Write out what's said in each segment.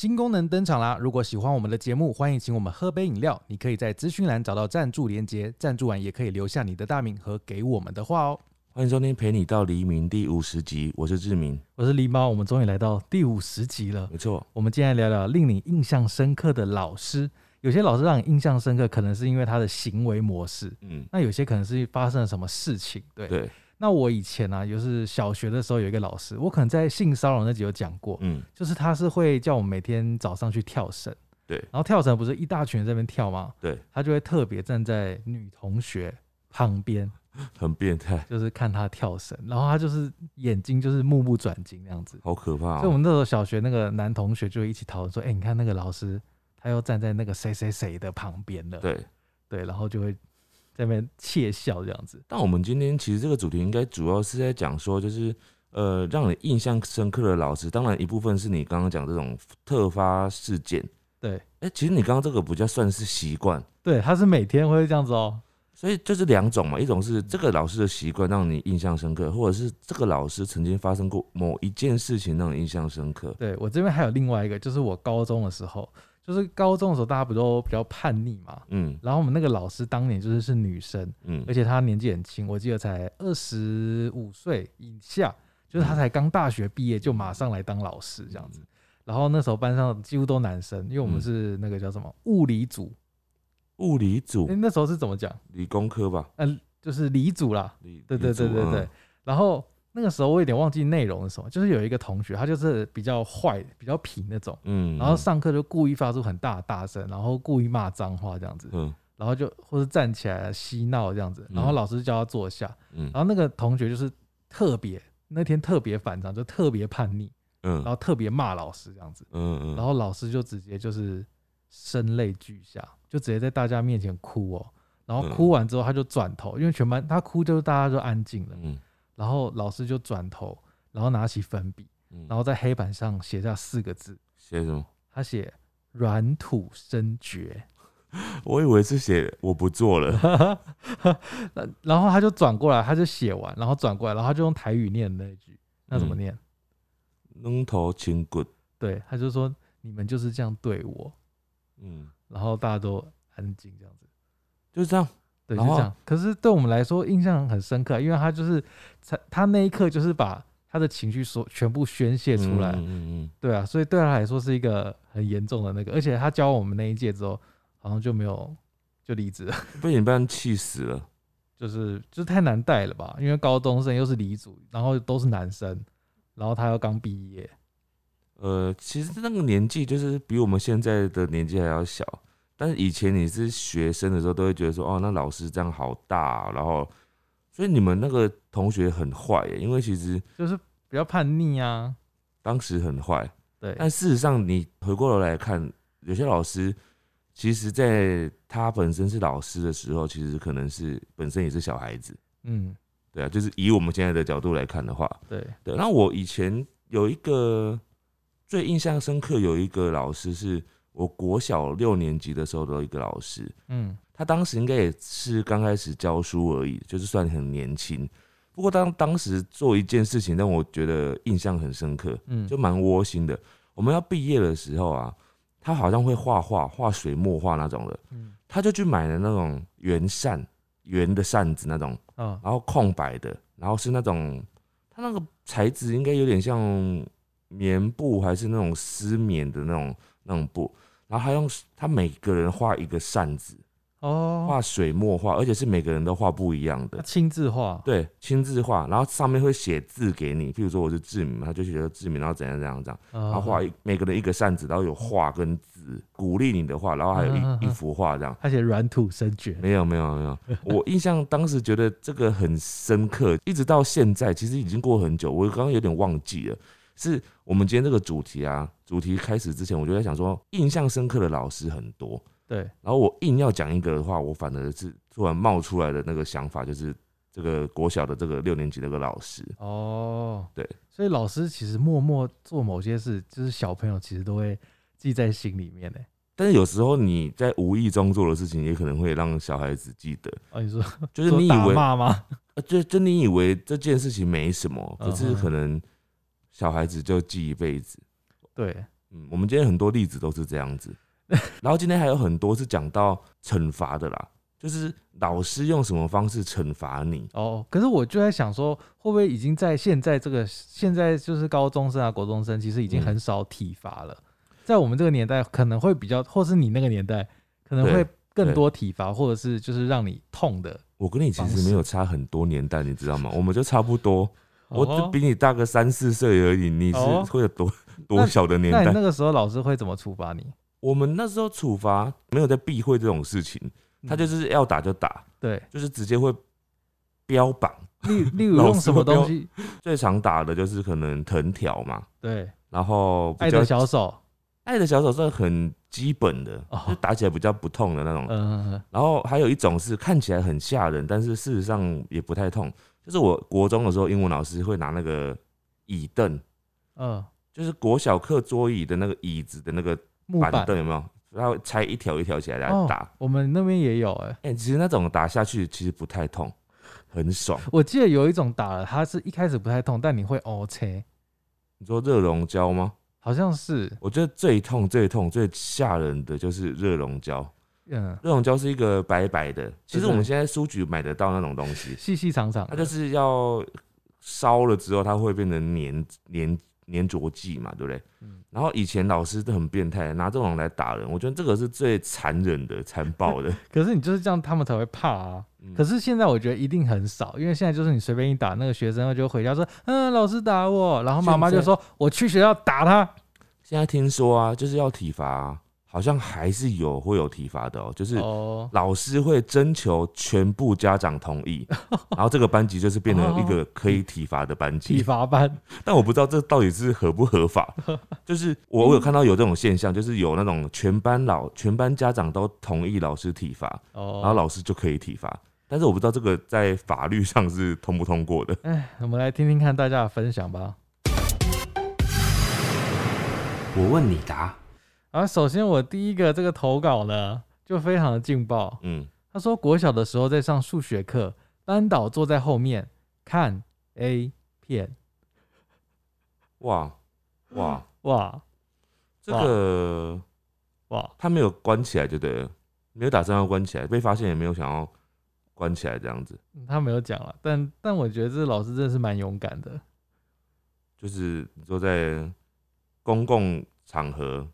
新功能登场啦！如果喜欢我们的节目，欢迎请我们喝杯饮料。你可以在资讯栏找到赞助连接，赞助完也可以留下你的大名和给我们的话哦。欢迎收听《陪你到黎明》第五十集，我是志明。我是狸猫，我们终于来到第五十集了。没错，我们今天来聊聊令你印象深刻的老师。有些老师让你印象深刻，可能是因为他的行为模式；嗯，那有些可能是发生了什么事情。对，对，那我以前呢、就是小学的时候有一个老师，我可能在性骚扰那集有讲过，嗯，就是他是会叫我们每天早上去跳绳，对然后跳绳不是一大群人在那边跳吗？对，他就会特别站在女同学旁边，很变态，就是看她跳绳，然后他就是眼睛就是目不转睛那样子。好可怕、哦。所以我们那时候小学那个男同学就一起讨论说，哎、你看那个老师他又站在那个谁谁谁的旁边了，对，对，然后就会在那边窃笑这样子。但我们今天其实这个主题应该主要是在讲说，就是呃，让你印象深刻的老师，当然一部分是你刚刚讲这种特发事件。对哎、其实你刚刚这个不叫算是习惯，对，他是每天会这样子哦、所以就是两种嘛，一种是这个老师的习惯让你印象深刻，或者是这个老师曾经发生过某一件事情让你印象深刻。对我这边还有另外一个，就是我高中的时候，就是高中的时候大家不都比较叛逆嘛，嗯。然后我们那个老师当年就是是女生，嗯。而且她年纪很轻，我记得才二十五岁以下，就是她才刚大学毕业就马上来当老师这样子。然后那时候班上几乎都男生，因为我们嗯。是那个叫什么物理组，物理组？诶、、那时候是怎么讲？理工科吧，嗯、就是理组啦，理对对对对对。嗯。然后那个时候我有点忘记内容是什么，就是有一个同学他就是比较坏、比较痞那种。嗯，然后上课就故意发出很大的大声，然后故意骂脏话这样子，嗯然后就或者站起来嬉闹这样子，然后嗯老师叫他坐下，嗯。然后那个同学就是特别那天特别反常，就特别叛逆，嗯。然嗯后特别骂老师这样子，嗯嗯，然后老师就直接就是声泪俱下，就直接在大家面前哭哦，然后嗯。哭完之后他就转头，因为全班他哭就是大家就安静了，嗯然后老师就转头，然后拿起粉笔，嗯，然后在黑板上写下四个字，写什么？他写软土生绝。我以为是写我不做了。那然后他就转过来，他就写完，然后转过来，然后他就用台语念那一句，那怎么嗯念？扔头轻滚，对，他就说你们就是这样对我，嗯，然后大家都安静这样子，就是这样。对，就这样。可是对我们来说印象很深刻，因为他就是他他那一刻就是把他的情绪所全部宣泄出来，嗯嗯嗯对啊，所以对他来说是一个很严重的那个，而且他教我们那一届之后，好像就没有就离职了。嗯，被你们班气死了。就是就是太难带了吧？因为高中生又是离组，然后都是男生，然后他又刚毕业，呃，其实那个年纪就是比我们现在的年纪还要小，但是以前你是学生的时候，都会觉得说，哦，那老师这样好大啊、然后，所以你们那个同学很坏耶，因为其实就是比较叛逆啊。当时很坏，对，但事实上你回过头来看，有些老师其实在他本身是老师的时候，其实可能是本身也是小孩子，嗯，对啊，就是以我们现在的角度来看的话，对，对，那我以前有一个最印象深刻，有一个老师是我国小六年级的时候的一个老师，嗯他当时应该也是刚开始教书而已，就是算很年轻。不过当当时做一件事情让我觉得印象很深刻，嗯，就蛮窝心的。我们要毕业的时候啊，他好像会画画，画水墨画那种的，嗯他就去买了那种圆扇，圆的扇子那种，嗯然后空白的，然后是那种它那个材质应该有点像棉布还是那种丝棉的那种那种布，然后他用他每个人画一个扇子，哦，画水墨画，而且是每个人都画不一样的，他亲自画，对，亲自画，然后上面会写字给你，譬如说我是志明，他就写个志明，然后怎样怎样怎样，然然后画一每个人一个扇子，然后有画跟字，鼓励你的画，然后还有嗯嗯嗯一一幅画这样。他写软土生绝，没有没有没有，我印象当时觉得这个很深刻，一直到现在，其实已经过很久，我刚刚有点忘记了。是我们今天这个主题啊，主题开始之前，我就在想说，印象深刻的老师很多，对，然后我硬要讲一个的话，我反而是突然冒出来的那个想法，就是这个国小的这个六年级那个老师，哦，对，所以老师其实默默做某些事，就是小朋友其实都会记在心里面呢。但是有时候你在无意中做的事情，也可能会让小孩子记得，哦，你说就是你以为骂吗？呃，就就你以为这件事情没什么，可是可能小孩子就记一辈子。对，嗯，我们今天很多例子都是这样子，然后今天还有很多是讲到惩罚的啦，就是老师用什么方式惩罚你。哦，可是我就在想说，会不会已经在现在这个现在就是高中生啊、国中生，其实已经嗯很少体罚了。在我们这个年代，可能会比较，或是你那个年代，可能会更多体罚，或者是就是让你痛的。我跟你其实没有差很多年代，你知道吗？我们就差不多，我只哦比你大个三四岁而已。你是哦会有多多小的年代那？个时候老师会怎么处罚你？我们那时候处罚没有在避讳这种事情，他就嗯是要打就打，对，就是直接会标榜。例例如 用什么东西？最常打的就是可能藤条嘛，对，然后爱的小手，爱的小手是很基本的，哦就打起来比较不痛的那种。嗯，然后还有一种是看起来很吓人，但是事实上也不太痛。就是我国中的时候，英文老师会拿那个椅凳，嗯，就是国小课桌椅的那个椅子的那个板木板凳有没有？他会拆一条一条起来来哦打。我们那边也有哎、哎、其实那种打下去其实不太痛，很爽。我记得有一种打了，它是一开始不太痛，但你会 O 切，你说热熔胶吗？好像是，我觉得最痛、最痛、最吓人的就是热熔胶。嗯，热熔胶是一个白白的，其实我们现在书局买得到那种东西，细细长长，它就是要烧了之后，它会变成粘粘粘着剂嘛，对不对？嗯然后以前老师都很变态，拿这种来打人，我觉得这个是最残忍的、残暴的。可是你就是这样，他们才会怕啊。嗯可是现在我觉得一定很少，因为现在就是你随便一打，那个学生就回家说，嗯，老师打我，然后妈妈就说我去学校打他。现在听说啊，就是要体罚啊、好像还是有会有体罚的哦，就是哦，老师会征求全部家长同意，然后这个班级就是变成一个可以体罚的班级体级。罚班，但我不知道这到底是合不合法。就是我我有看到有这种现象，就是有那种全班老全班家长都同意老师体罚，哦，然后老师就可以体罚。但是我不知道这个在法律上是通不通过的。哎，我们来听听看大家的分享吧。我问你答。啊，首先我第一个这个投稿呢，就非常的劲爆。嗯，他说国小的时候在上数学课，班导坐在后面看 A 片，哇哇，哇这个哇，他没有关起来就对了，没有打算要关起来，被发现也没有想要关起来这样子，嗯他没有讲了，但但我觉得这老师真的是蛮勇敢的。就是你说在公共场合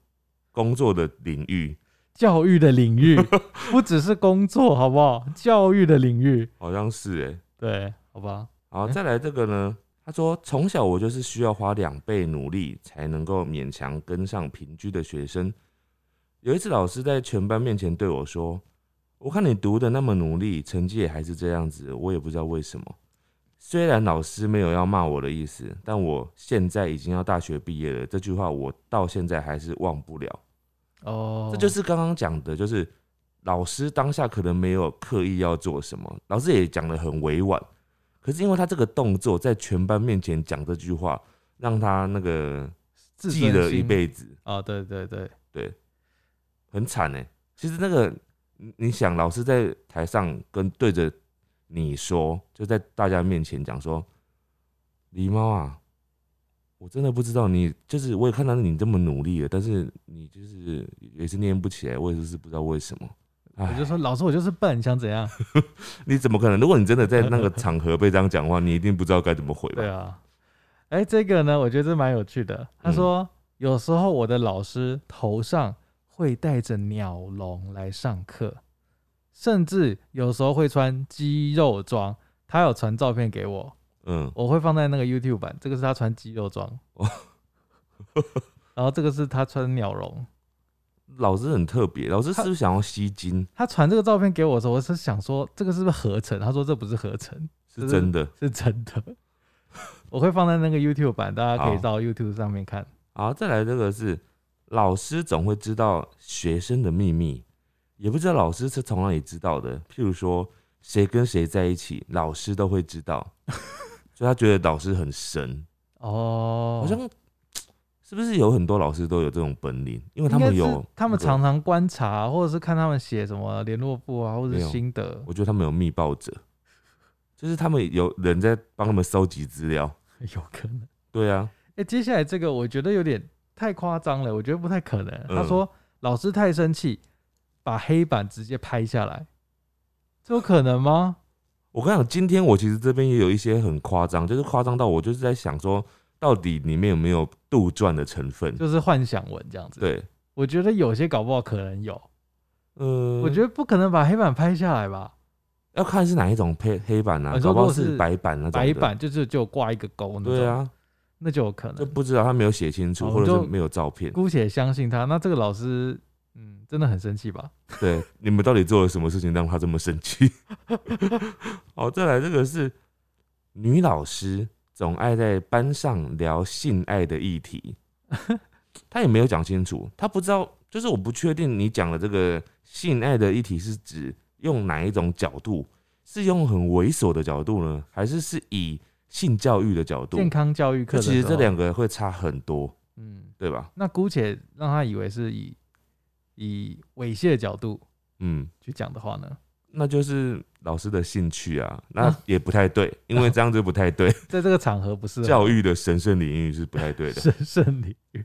工作的领域，教育的领域 不只是工作，好不好？教育的领域，好像是哎、对，好吧。好，嗯再来这个呢？他说，从小我就是需要花两倍努力才能够勉强跟上平均的学生。有一次，老师在全班面前对我说：“我看你读的那么努力，成绩也还是这样子，我也不知道为什么。”虽然老师没有要骂我的意思，但我现在已经要大学毕业了，这句话我到现在还是忘不了。哦，这就是刚刚讲的，就是老师当下可能没有刻意要做什么，老师也讲的很委婉，可是因为他这个动作在全班面前讲这句话，让他那个自记了一辈子，哦，对对对，对，很惨哎。其实那个你你想，老师在台上跟对着你说，就在大家面前讲说，狸猫啊。我真的不知道你，就是我也看到你这么努力了，但是你就是也是念不起来，我也是不知道为什么。哎我就说老师，我就是笨，你想怎样？你怎么可能？如果你真的在那个场合被这样讲话，你一定不知道该怎么回吧？对啊，哎、这个呢，我觉得这蛮有趣的。他说，有时候我的老师头上会带着鸟笼来上课，甚至有时候会穿肌肉装。他有传照片给我，嗯，我会放在那个 YouTube 版。这个是他穿肌肉装，哦 然后这个是他穿鸟笼。老师很特别，老师是不是想要吸睛？他传这个照片给我的时候，我是想说这个是不是合成？他说这不是合成，是真的。是真的。我会放在那个 YouTube 版，大家可以到 YouTube 上面看。好，再来这个是老师总会知道学生的秘密，也不知道老师是从哪里知道的。譬如说谁跟谁在一起，老师都会知道，所以他觉得老师很神。哦，好像是不是有很多老师都有这种本领？因为他们有，他们常，常观察，或者是看他们写什么联络簿啊，或者是心得，我觉得他们有密报者，就是他们有人在帮他们收集资料。有可能。对啊，哎、接下来这个我觉得有点太夸张了，我觉得不太可能。他嗯说老师太生气，把黑板直接拍下来，这有可能吗？我跟你讲，今天我其实这边也有一些很夸张，就是夸张到我就是在想说，到底里面有没有杜撰的成分？就是幻想文这样子。，对，我觉得有些搞不好可能有，呃，我觉得不可能把黑板拍下来吧？要看是哪一种黑黑板啊，搞不好是是白板那种白，板就是就挂一个勾那种，对，啊，那就有可能。就不知道他没有写清楚，哦或者是没有照片。姑且相信他，那这个老师，嗯，真的很生气吧？对，你们到底做了什么事情让他这么生气？好，再来这个是女老师总爱在班上聊性爱的议题，她也没有讲清楚，她不知道，就是我不确定你讲的这个性爱的议题是指用哪一种角度，是用很猥琐的角度呢，还是是以性教育的角度？健康教育课其实这两个会差很多，嗯，对吧？那姑且让他以为是以以猥亵的角度嗯，去讲的话呢，那就是老师的兴趣啊，那啊也不太对，因为这样子不太对。在这个场合不是教育的神圣领域是不太对的。神圣领域。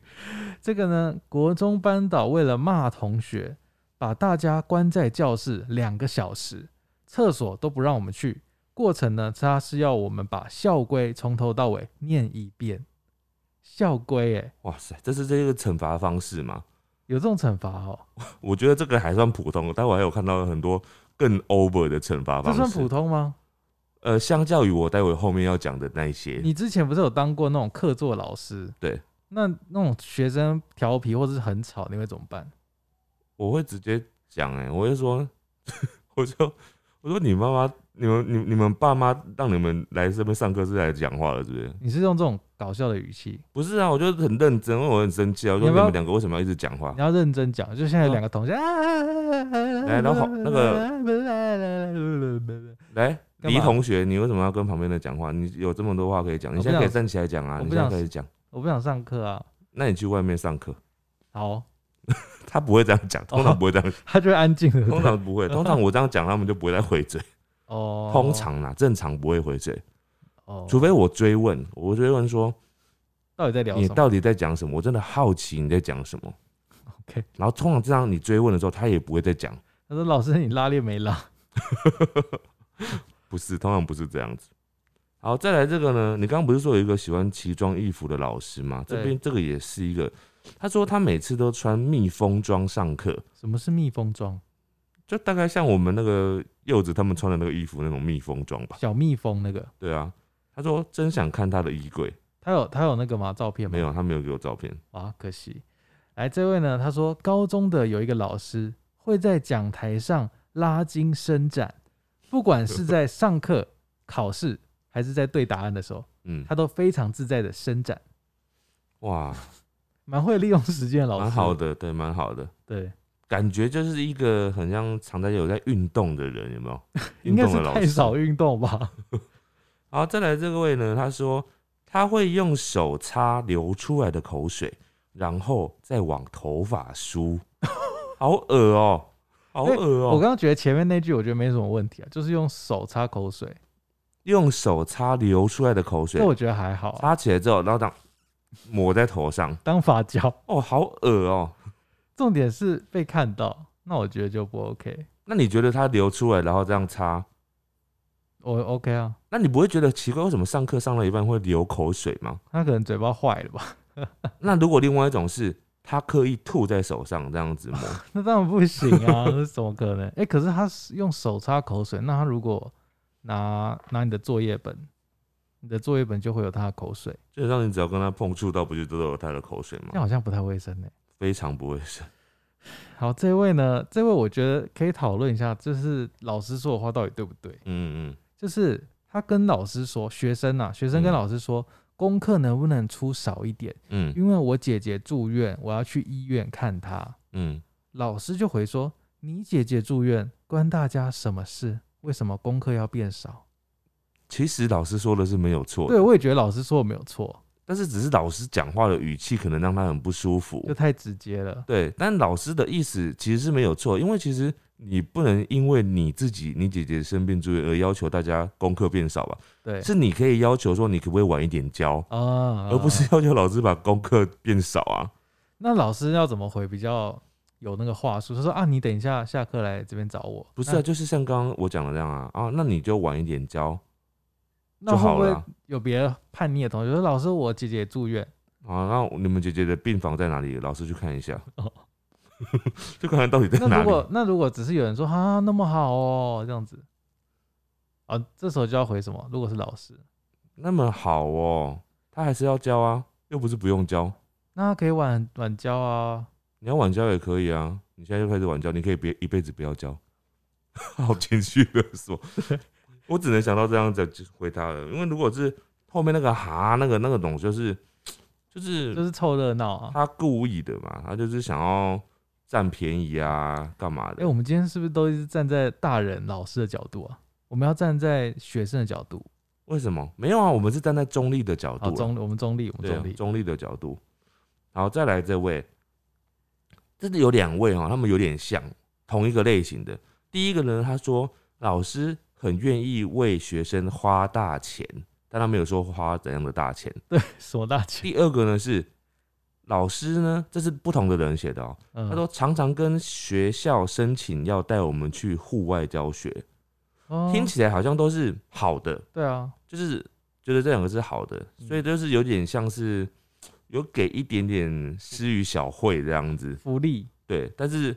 这个呢，国中班导为了骂同学，把大家关在教室两个小时，厕所都不让我们去。过程呢，他是要我们把校规从头到尾念一遍。校规，哎，哇塞，这是这个惩罚方式吗？有这种惩罚哦？我觉得这个还算普通，但我还有看到很多更 over 的惩罚方式。这算普通吗？呃，相较于我待会后面要讲的那一些，你之前不是有当过那种课座老师？对，那那种学生调皮或者是很吵，你会怎么办？我会直接讲，哎，我会说，我就我说你妈妈，你们你你们爸妈让你们来这边上课是来讲话的，是不是？你是用这种搞笑的语气，不是啊，我就很认真，因为我很生气啊。我说你们两个为什么要一直讲话你？要认真讲。就现在有两个同学啊，来然后那个来，干嘛黎同学，你为什么要跟旁边的讲话？你有这么多话可以讲，你现在可以站起来讲啊！你现在可以讲，我不想上课啊。那你去外面上课。好，他不会这样讲，通常不会这样，他就会安静了。通常不会，通常我这样讲，他们就不会再回嘴。哦，通常啦，正常不会回嘴，哦，除非我追问，我追问说到底在聊什么？你到底在讲什么？我真的好奇你在讲什么。OK 然后通常这样你追问的时候，他也不会再讲，他说：“老师，你拉链没拉 不是，通常不是这样子。好，再来这个呢？你刚刚不是说有一个喜欢奇装异服的老师吗？这对边这个也是一个，他说他每次都穿蜜蜂装上课，什么是蜜蜂装？就大概像我们那个柚子他们穿的那个衣服那种蜜蜂装吧。小蜜蜂那个，对啊，他说真想看他的衣柜，他有他有那个吗？照片吗？没有，他没有给我照片。啊，可惜。来，这位呢，他说高中的有一个老师会在讲台上拉筋伸展，不管是在上课、考试还是在对答案的时候，嗯，他都非常自在的伸展，哇，蛮会利用时间的老师。蛮好，的，对，蛮好的。对，感觉就是一个很像常在有在运动的人，有没有？应该是太少运动吧？好，再来这位呢，他说他会用手擦流出来的口水，然后再往头发梳，好恶哦、好恶哦、我刚刚觉得前面那句我觉得没什么问题啊，就是用手擦口水，用手擦流出来的口水这，我觉得还好、啊，擦起来之后，然后这样抹在头上，当发胶。哦，好恶哦、重点是被看到，那我觉得就不 OK。那你觉得它流出来，然后这样擦，我 OK 啊，那你不会觉得奇怪，为什么上课上到一半会流口水吗？他可能嘴巴坏了吧？那如果另外一种是他刻意吐在手上这样子吗，那当然不行啊，那怎么可能？哎、可是他是用手擦口水，那他如果拿拿你的作业本，你的作业本就会有他的口水，基本上你只要跟他碰触到，不就都有他的口水吗？这样好像不太卫生呢、非常不卫生。好，这位呢，这位我觉得可以讨论一下，就是老师说的话到底对不对？嗯嗯就是他跟老师说，学生啊，学生跟嗯老师说，功课能不能出少一点？嗯因为我姐姐住院，我要去医院看她。嗯，老师就回说：“你姐姐住院，关大家什么事？为什么功课要变少其实老师说的是没有？”错，对，我也觉得老师说的没有错，但是只是老师讲话的语气可能让他很不舒服就。太直接了。对，但老师的意思其实是没有错，因为其实你不能因为你自己你姐姐生病住院而要求大家功课变少吧？对，是你可以要求说你可不可以晚一点交，啊，而不是要求老师把功课变少啊。那老师要怎么回比较有那个话术？他说啊，你等一下下课来这边找我。不是啊，就是像刚刚我讲的那样啊啊，那你就晚一点交那会不会就好了啊。有别的叛逆的同学说老师，我姐姐住院？啊，那你们姐姐的病房在哪里？老师去看一下，哦就看看到底在那哪里。如果那如果只是有人说啊那么好哦这样子，啊这时候就要回什么？如果是老师，那么好哦，他还是要教啊，又不是不用教。那他可以晚晚教啊。你要晚教也可以啊，你现在就开始晚教，你可以别一辈子不要教。好情绪勒索，我只能想到这样子回答了。因为如果是后面那个哈那个那个种，就是就是就是凑热闹啊。他故意的嘛，他就是想要占便宜啊，干嘛的哎、的？我们今天是不是都是站在大人老师的角度啊？我们要站在学生的角度。为什么？没有啊，我们是站在中立的角度中我们中立，我们中立。中立的角度。好，再来这位，这里有两位哈，他们有点像同一个类型的。第一个呢，他说老师很愿意为学生花大钱，但他没有说花怎样的大钱。对什么大钱？第二个呢是老师呢，这是不同的人写的哦。嗯他说常常跟学校申请要带我们去户外教学，哦听起来好像都是好的，对啊，就是觉得这两个是好的，嗯所以就是有点像是 有给一点点施予小惠这样子，福利对。但是，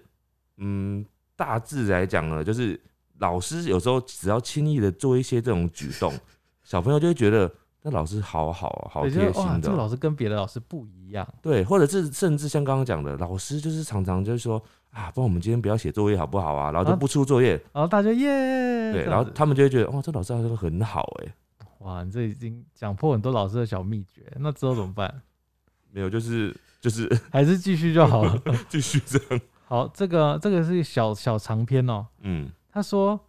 嗯，大致来讲呢，就是老师有时候只要轻易的做一些这种举动，小朋友就会觉得那老师好好哦，好贴心的哦、这个老师跟别的老师不一样。对，或者是甚至像刚刚讲的，老师就是常常就是说啊，不然我们今天不要写作业好不好啊？然后就啊不出作业，然后大家耶，对，然后他们就会觉得哇，这老师好像很好哎、哇，你这已经讲破很多老师的小秘诀，那之后怎么办？没有，就是就是 还是继续就好了。继续这样，好，这个这个是小小长篇哦。嗯。他说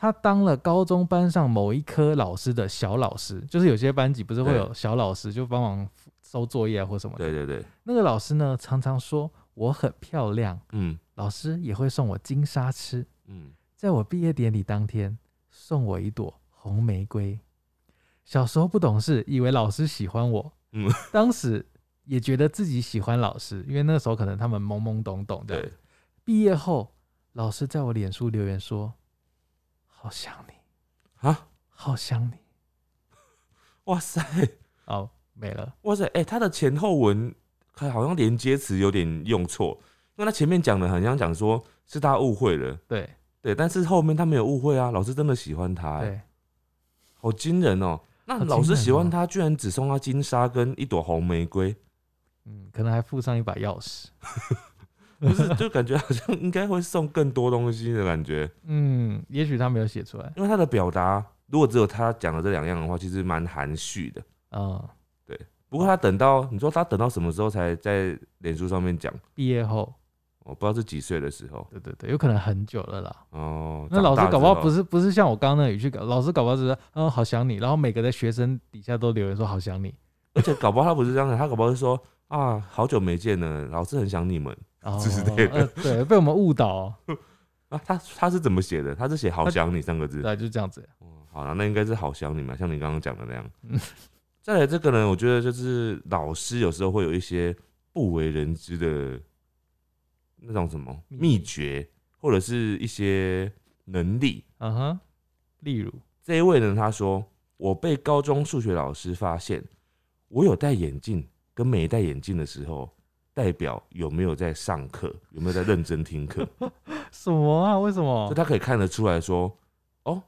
他当了高中班上某一科老师的小老师，就是有些班级不是会有小老师就帮忙收作业啊或什么的。对对对，那个老师呢，常常说我很漂亮，嗯老师也会送我金沙吃。嗯，在我毕业典礼当天，送我一朵红玫瑰。小时候不懂事，以为老师喜欢我，嗯当时也觉得自己喜欢老师，因为那时候可能他们懵懵懂懂的。对，毕业后，老师在我脸书留言说：“好想你，啊，好想你。哇塞，”哦，没了。哇塞，哎、他的前后文看好像连接词有点用错，因为他前面讲的很像讲说是他误会了，对。对，但是后面他没有误会啊，老师真的喜欢他、哎，对，好惊人哦、那老师喜欢他，居然只送他金沙跟一朵红玫瑰，嗯，可能还附上一把钥匙。不是，就感觉好像应该会送更多东西的感觉，嗯，也许他没有写出来。因为他的表达如果只有他讲的这两样的话，其实蛮含蓄的。嗯，不过他等到你说他等到什么时候才在脸书上面讲？毕业后，我不知道是几岁的时候对对对，有可能很久了啦。哦。那老师搞不好不是是不是像我刚刚那语气搞，老师搞不好只是嗯好想你，然后每个的学生底下都留言说好想你，而且搞不好他不是这样的，他搞不好是说啊，好久没见了，老师很想你们哦，之类的呃对，被我们误导哦，啊。他他是怎么写的？他是写好想你三个字。对，就这样子。哦，好了，那应该是好想你嘛，像你刚刚讲的那样嗯。再来这个呢，我觉得就是老师有时候会有一些不为人知的那种什么秘诀，或者是一些能力。嗯哼，例如，这一位呢，他说我被高中数学老师发现，我有戴眼镜跟没戴眼镜的时候，代表有没有在上课，有没有在认真听课，什么啊？为什么就么？他可以看得出来说，哦，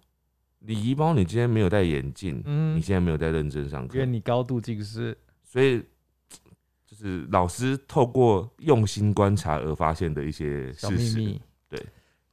李怡包，你今天没有戴眼镜，嗯你现在没有在认真上课因为，你高度近视，所以就是老师透过用心观察而发现的一些小事实，秘密。对，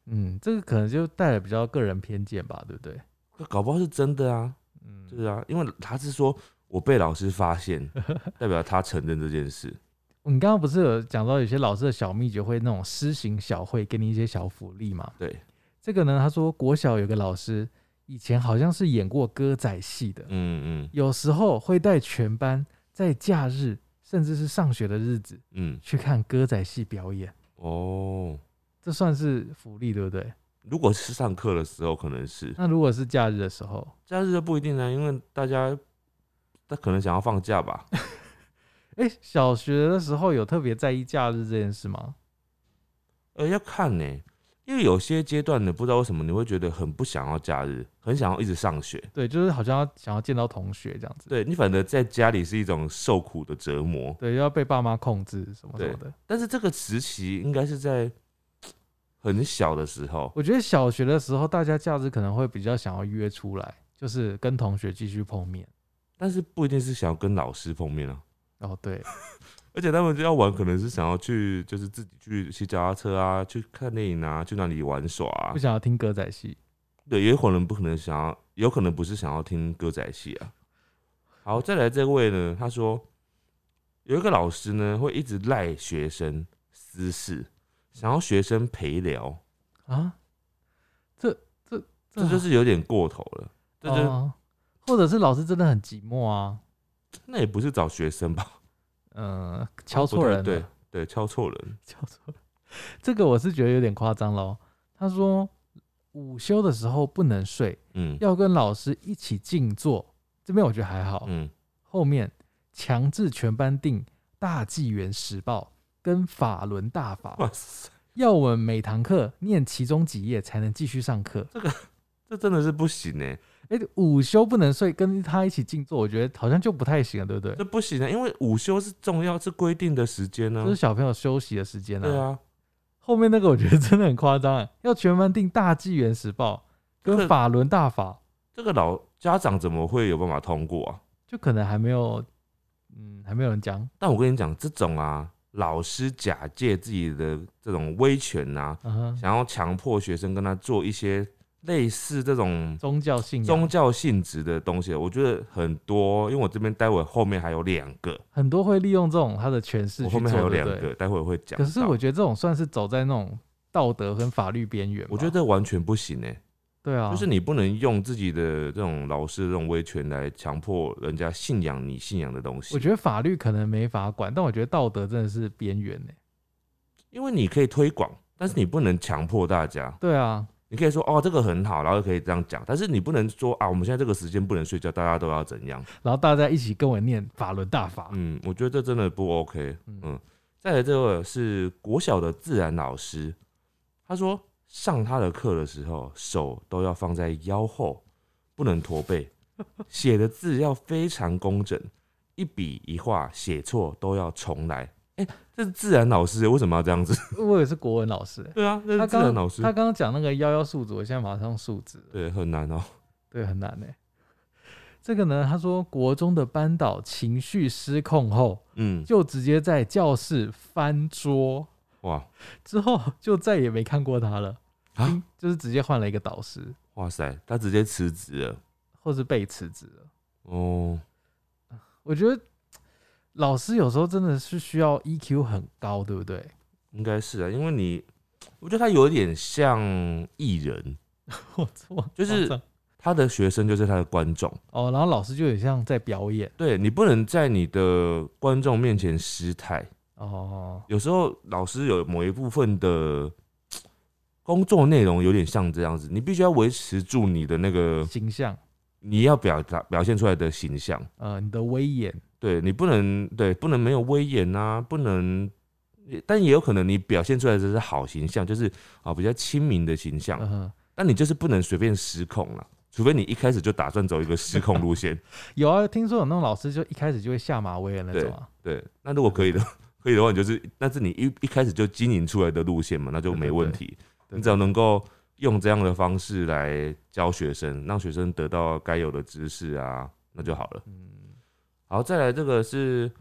嗯，这个可能就带了比较个人偏见吧，对不对？那搞不好是真的啊，嗯，对啊，因为他是说我被老师发现，代表他承认这件事。你刚刚不是有讲到有些老师的小秘诀会那种施行小会，给你一些小福利嘛？对，这个呢，他说国小有个老师以前好像是演过歌仔戏的，嗯嗯有时候会带全班在假日甚至是上学的日子嗯，去看歌仔戏表演，哦，这算是福利，对不对？如果是上课的时候，可能是那如果是假日的时候，假日就不一定呢，因为大家他可能想要放假吧。哎、小学的时候有特别在意假日这件事吗？呃，要看呢、因为有些阶段呢，不知道为什么你会觉得很不想要假日，很想要一直上学。对，就是好像要想要见到同学这样子。对你反正在家里是一种受苦的折磨。对，要被爸妈控制什么什么的。但是这个时期应该是在 很小的时候，我觉得小学的时候，大家假日可能会比较想要约出来，就是跟同学继续碰面。但是不一定是想要跟老师碰面啊。哦，对，而且他们要玩，可能是想要去，就是自己去骑脚踏车啊，去看电影啊，去哪里玩耍啊不。想要听歌仔戏。对，也有可能不可能想要，有可能不是想要听歌仔戏啊。好，再来这位呢，他说有一个老师呢会一直赖学生私事，想要学生陪聊，啊，这这这就是有点过头了。这就、哦或者是老师真的很寂寞啊，那也不是找学生吧？嗯、敲错人了，对对，敲错人。敲错人。这个我是觉得有点夸张喽。他说午休的时候不能睡，嗯要跟老师一起静坐。这边我觉得还好，嗯，后面强制全班订《大纪元时报》跟法轮大法，哇塞，要我们每堂课念其中几页才能继续上课。这个这真的是不行哎、哎、午休不能睡，跟他一起静坐，我觉得好像就不太行了，对不对？这不行啊，因为午休是重要，是规定的时间呢、就是小朋友休息的时间对啊，后面那个我觉得真的很夸张哎，要全班订《大纪元时报》跟法轮大法，这个老家长怎么会有办法通过啊？就可能还没有，嗯，还没有人讲，但我跟你讲，这种啊，老师假借自己的这种威权啊，想要强迫学生跟他做一些类似这种宗教性，宗教性质的东西，我觉得很多。因为我这边待会后面还有两个，很多会利用这种他的权势去做，我后面还有两个，待会会讲。可是我觉得这种算是走在那种道德跟法律边缘，我觉得这完全不行哎、对啊，就是你不能用自己的这种老师的这种威权来强迫人家信仰你信仰的东西。我觉得法律可能没法管，但我觉得道德真的是边缘呢。因为你可以推广，但是你不能强迫大家。对啊，你可以说哦，这个很好，然后可以这样讲，但是你不能说啊，我们现在这个时间不能睡觉，大家都要怎样？然后大家一起跟我念法轮大法，嗯，我觉得这真的不 OK。嗯嗯，再来这个是国小的自然老师，他说上他的课的时候，手都要放在腰后，不能驼背，写的字要非常工整，一笔一画写错都要重来。哎、这是自然老师，为什么要这样子？我也是国文老师，对啊，这他是自然刚老师。他，刚刚讲那个幺幺数字，我现在马上数字，对，很难哦、对，很难呢。这个呢，他说国中的班导情绪失控后，嗯，就直接在教室翻桌，哇。之后就再也没看过他了，啊。嗯就是直接换了一个导师，哇塞，他直接辞职了。或是被辞职了。哦。我觉得老师有时候真的是需要 EQ 很高，对不对？应该是啊，因为你，我觉得他有点像艺人，我错就是他的学生就是他的观众，哦，然后老师就有点像在表演。对你不能在你的观众面前失态。哦，有时候老师有某一部分的工作内容有点像这样子，你必须要维持住你的那个形象，你要表达表现出来的形象，呃，你的威严，对你不能对不能没有威严啊，不能。但也有可能你表现出来的是好形象，就是啊比较亲民的形象，但你就是不能随便失控了，除非你一开始就打算走一个失控路线。有啊，听说有那种老师就一开始就会下马威的那种啊，对，那如果可以的，可以的话，你就是那是你一一开始就经营出来的路线嘛，那就没问题。对你只要能够用这样的方式来教学生，让学生得到该有的知识啊，那就好了。嗯，好，再来这个是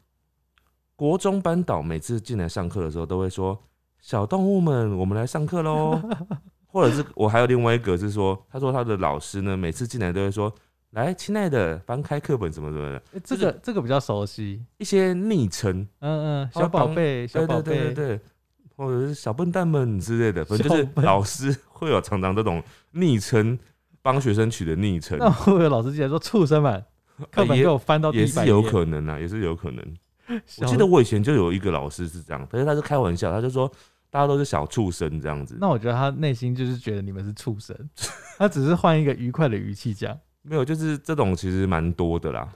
国中班导，每次进来上课的时候都会说：“小动物们，我们来上课喽。”或者是我还有另外一个是说，他说他的老师呢，每次进来都会说：“来，亲爱的，翻开课本怎么怎么的，诶这个这个比较熟悉，一些昵称。”嗯嗯，小宝帮贝，小宝对对对贝，对对，或者是小笨蛋们之类的，反正就是老师 会有常常这种昵称，帮学生取的昵称，那会有老师进来说畜生们，课本也给我翻到第也是有可能啊，也是有可能。我记得我以前就有一个老师是这样，但是他是开玩笑，他就说大家都是小畜生这样子。那我觉得他内心就是觉得你们是畜生，他只是换一个愉快的语气讲。没有，就是这种其实蛮多的啦。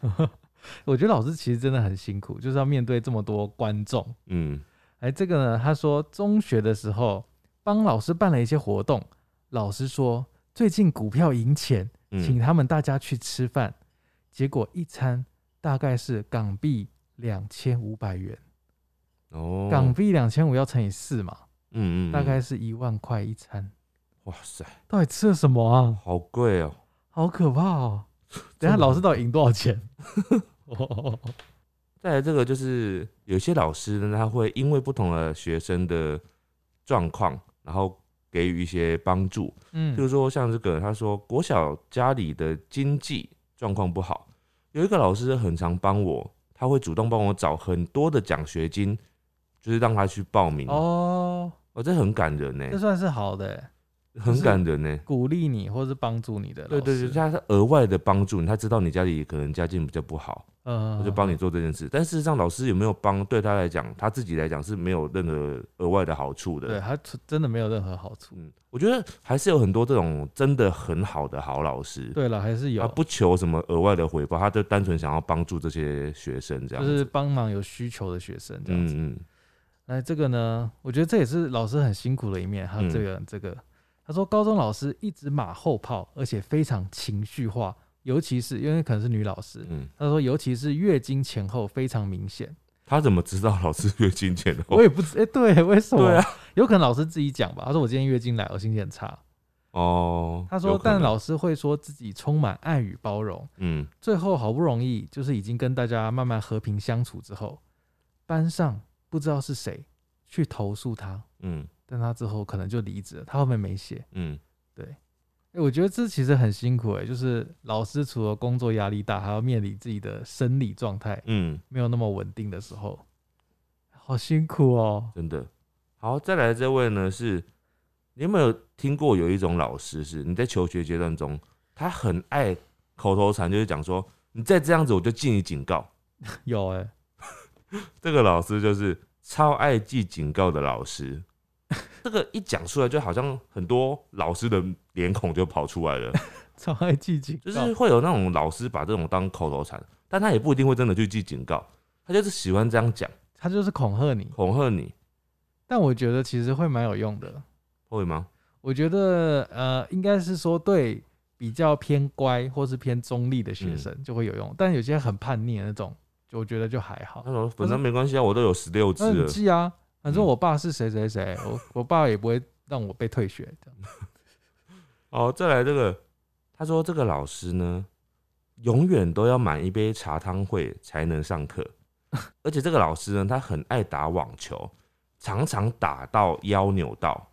我觉得老师其实真的很辛苦，就是要面对这么多观众。嗯哎，这个呢，他说中学的时候帮老师办了一些活动，老师说最近股票赢钱，请嗯，他们大家去吃饭，结果一餐大概是港币两千五百元，哦，港币两千五要乘以四嘛，嗯嗯，大概嗯是一万块一餐。哇塞，到底吃了什么啊？好贵哦。好可怕哦！等下老师到底赢多少钱？哦再来这个就是有些老师呢，他会因为不同的学生的状况，然后给予一些帮助。嗯，就是说像这个，他说国小家里的经济状况不好，有一个老师很常帮我，他会主动帮我找很多的奖学金，就是让他去报名。哦，哦，这很感人呢这，算是好的欸，很感人呢。鼓励你或是帮助你的。对对对，他是额外的帮助你，他知道你家里可能家境比较不好，嗯，我就帮你做这件事。但事实上，老师有没有帮，对他来讲，他自己来讲是没有任何额外的好处的。对他真的没有任何好处。嗯，我觉得还是有很多这种真的很好的好老师，对了，还是有他，不求什么额外的回报，他就单纯想要帮助这些学生这样子。就是帮忙有需求的学生这样子。嗯嗯哎，这个呢，我觉得这也是老师很辛苦的一面。还有这嗯个、这个，他说高中老师一直马后炮，而且非常情绪化，尤其是因为可能是女老师，嗯，她说尤其是月经前后非常明显。她怎么知道老师月经前后？我也不知，哎、对，为什么？对啊，有可能老师自己讲吧。他说我今天月经来，我心情很差。哦，他说，但老师会说自己充满爱与包容，嗯最后好不容易就是已经跟大家慢慢和平相处之后，班上不知道是谁去投诉他，嗯但他之后可能就离职了，他后面没写。嗯，哎、我觉得这其实很辛苦哎、就是老师除了工作压力大，还要面临自己的生理状态嗯，没有那么稳定的时候，好辛苦哦。真的。好，再来这位呢是，你有没有听过有一种老师是你在求学阶段中，他很爱口头禅，就是讲说你再这样子我就记你警告。有 哎、这个老师就是超爱记警告的老师。这个一讲出来，就好像很多老师的脸孔就跑出来了，超爱记警告，就是会有那种老师把这种当口头禅，但他也不一定会真的去记警告，他就是喜欢这样讲，他就是恐吓你。恐吓你，但我觉得其实会蛮有用的。会吗？我觉得呃，应该是说对比较偏乖或是偏中立的学生就会有用，但有些很叛逆的那种，就我觉得就还好他。说反正没关系啊，我都有十六字那你了，记啊，反正嗯我爸是谁谁谁，我我爸也不会让我被退学这样。哦，再来这个，他说这个老师呢，永远都要满一杯茶汤会才能上课，而且这个老师呢，他很爱打网球，常常打到腰扭到。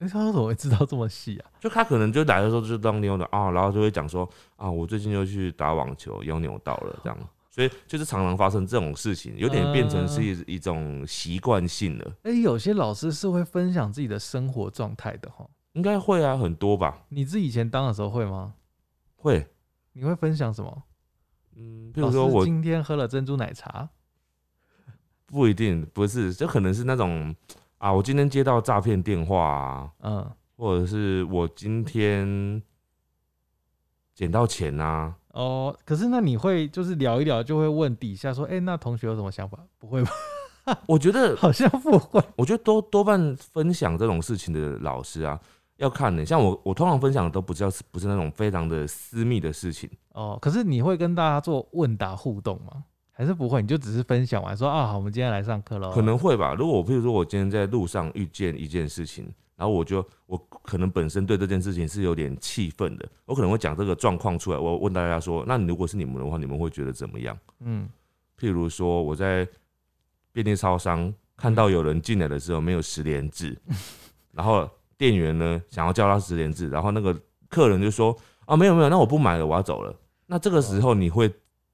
哎、他为什么会知道这么细啊？就他可能就来的时候就当妞的啊，然后就会讲说啊，我最近又去打网球，腰扭到了这样，所以就是常常发生这种事情，有点变成是一一种习惯性了，哎、有些老师是会分享自己的生活状态的哈。应该会啊，很多吧，你自己以前当的时候会吗？会，你会分享什么？嗯，比如说我今天喝了珍珠奶茶，不一定不是，就可能是那种啊，我今天接到诈骗电话啊，嗯，或者是我今天捡到钱啊，哦，可是那你会就是聊一聊，就会问底下说，哎、那同学有什么想法？不会吧？我觉得 好像不会。我觉得多多半分享这种事情的老师啊，要看的。像我，我通常分享的都不叫不是那种非常的私密的事情。哦，可是你会跟大家做问答互动吗？还是不会？你就只是分享完说啊，好，我们今天来上课喽。可能会吧。如果我譬如说我今天在路上遇见一件事情，然后我就我可能本身对这件事情是有点气愤的，我可能会讲这个状况出来。我问大家说，那你如果是你们的话，你们会觉得怎么样？嗯，譬如说我在便利超商看到有人进来的时候没有十连制，然后店员呢想要叫他十连制，然后那个客人就说啊没有没有，那我不买了，我要走了。那这个时候你会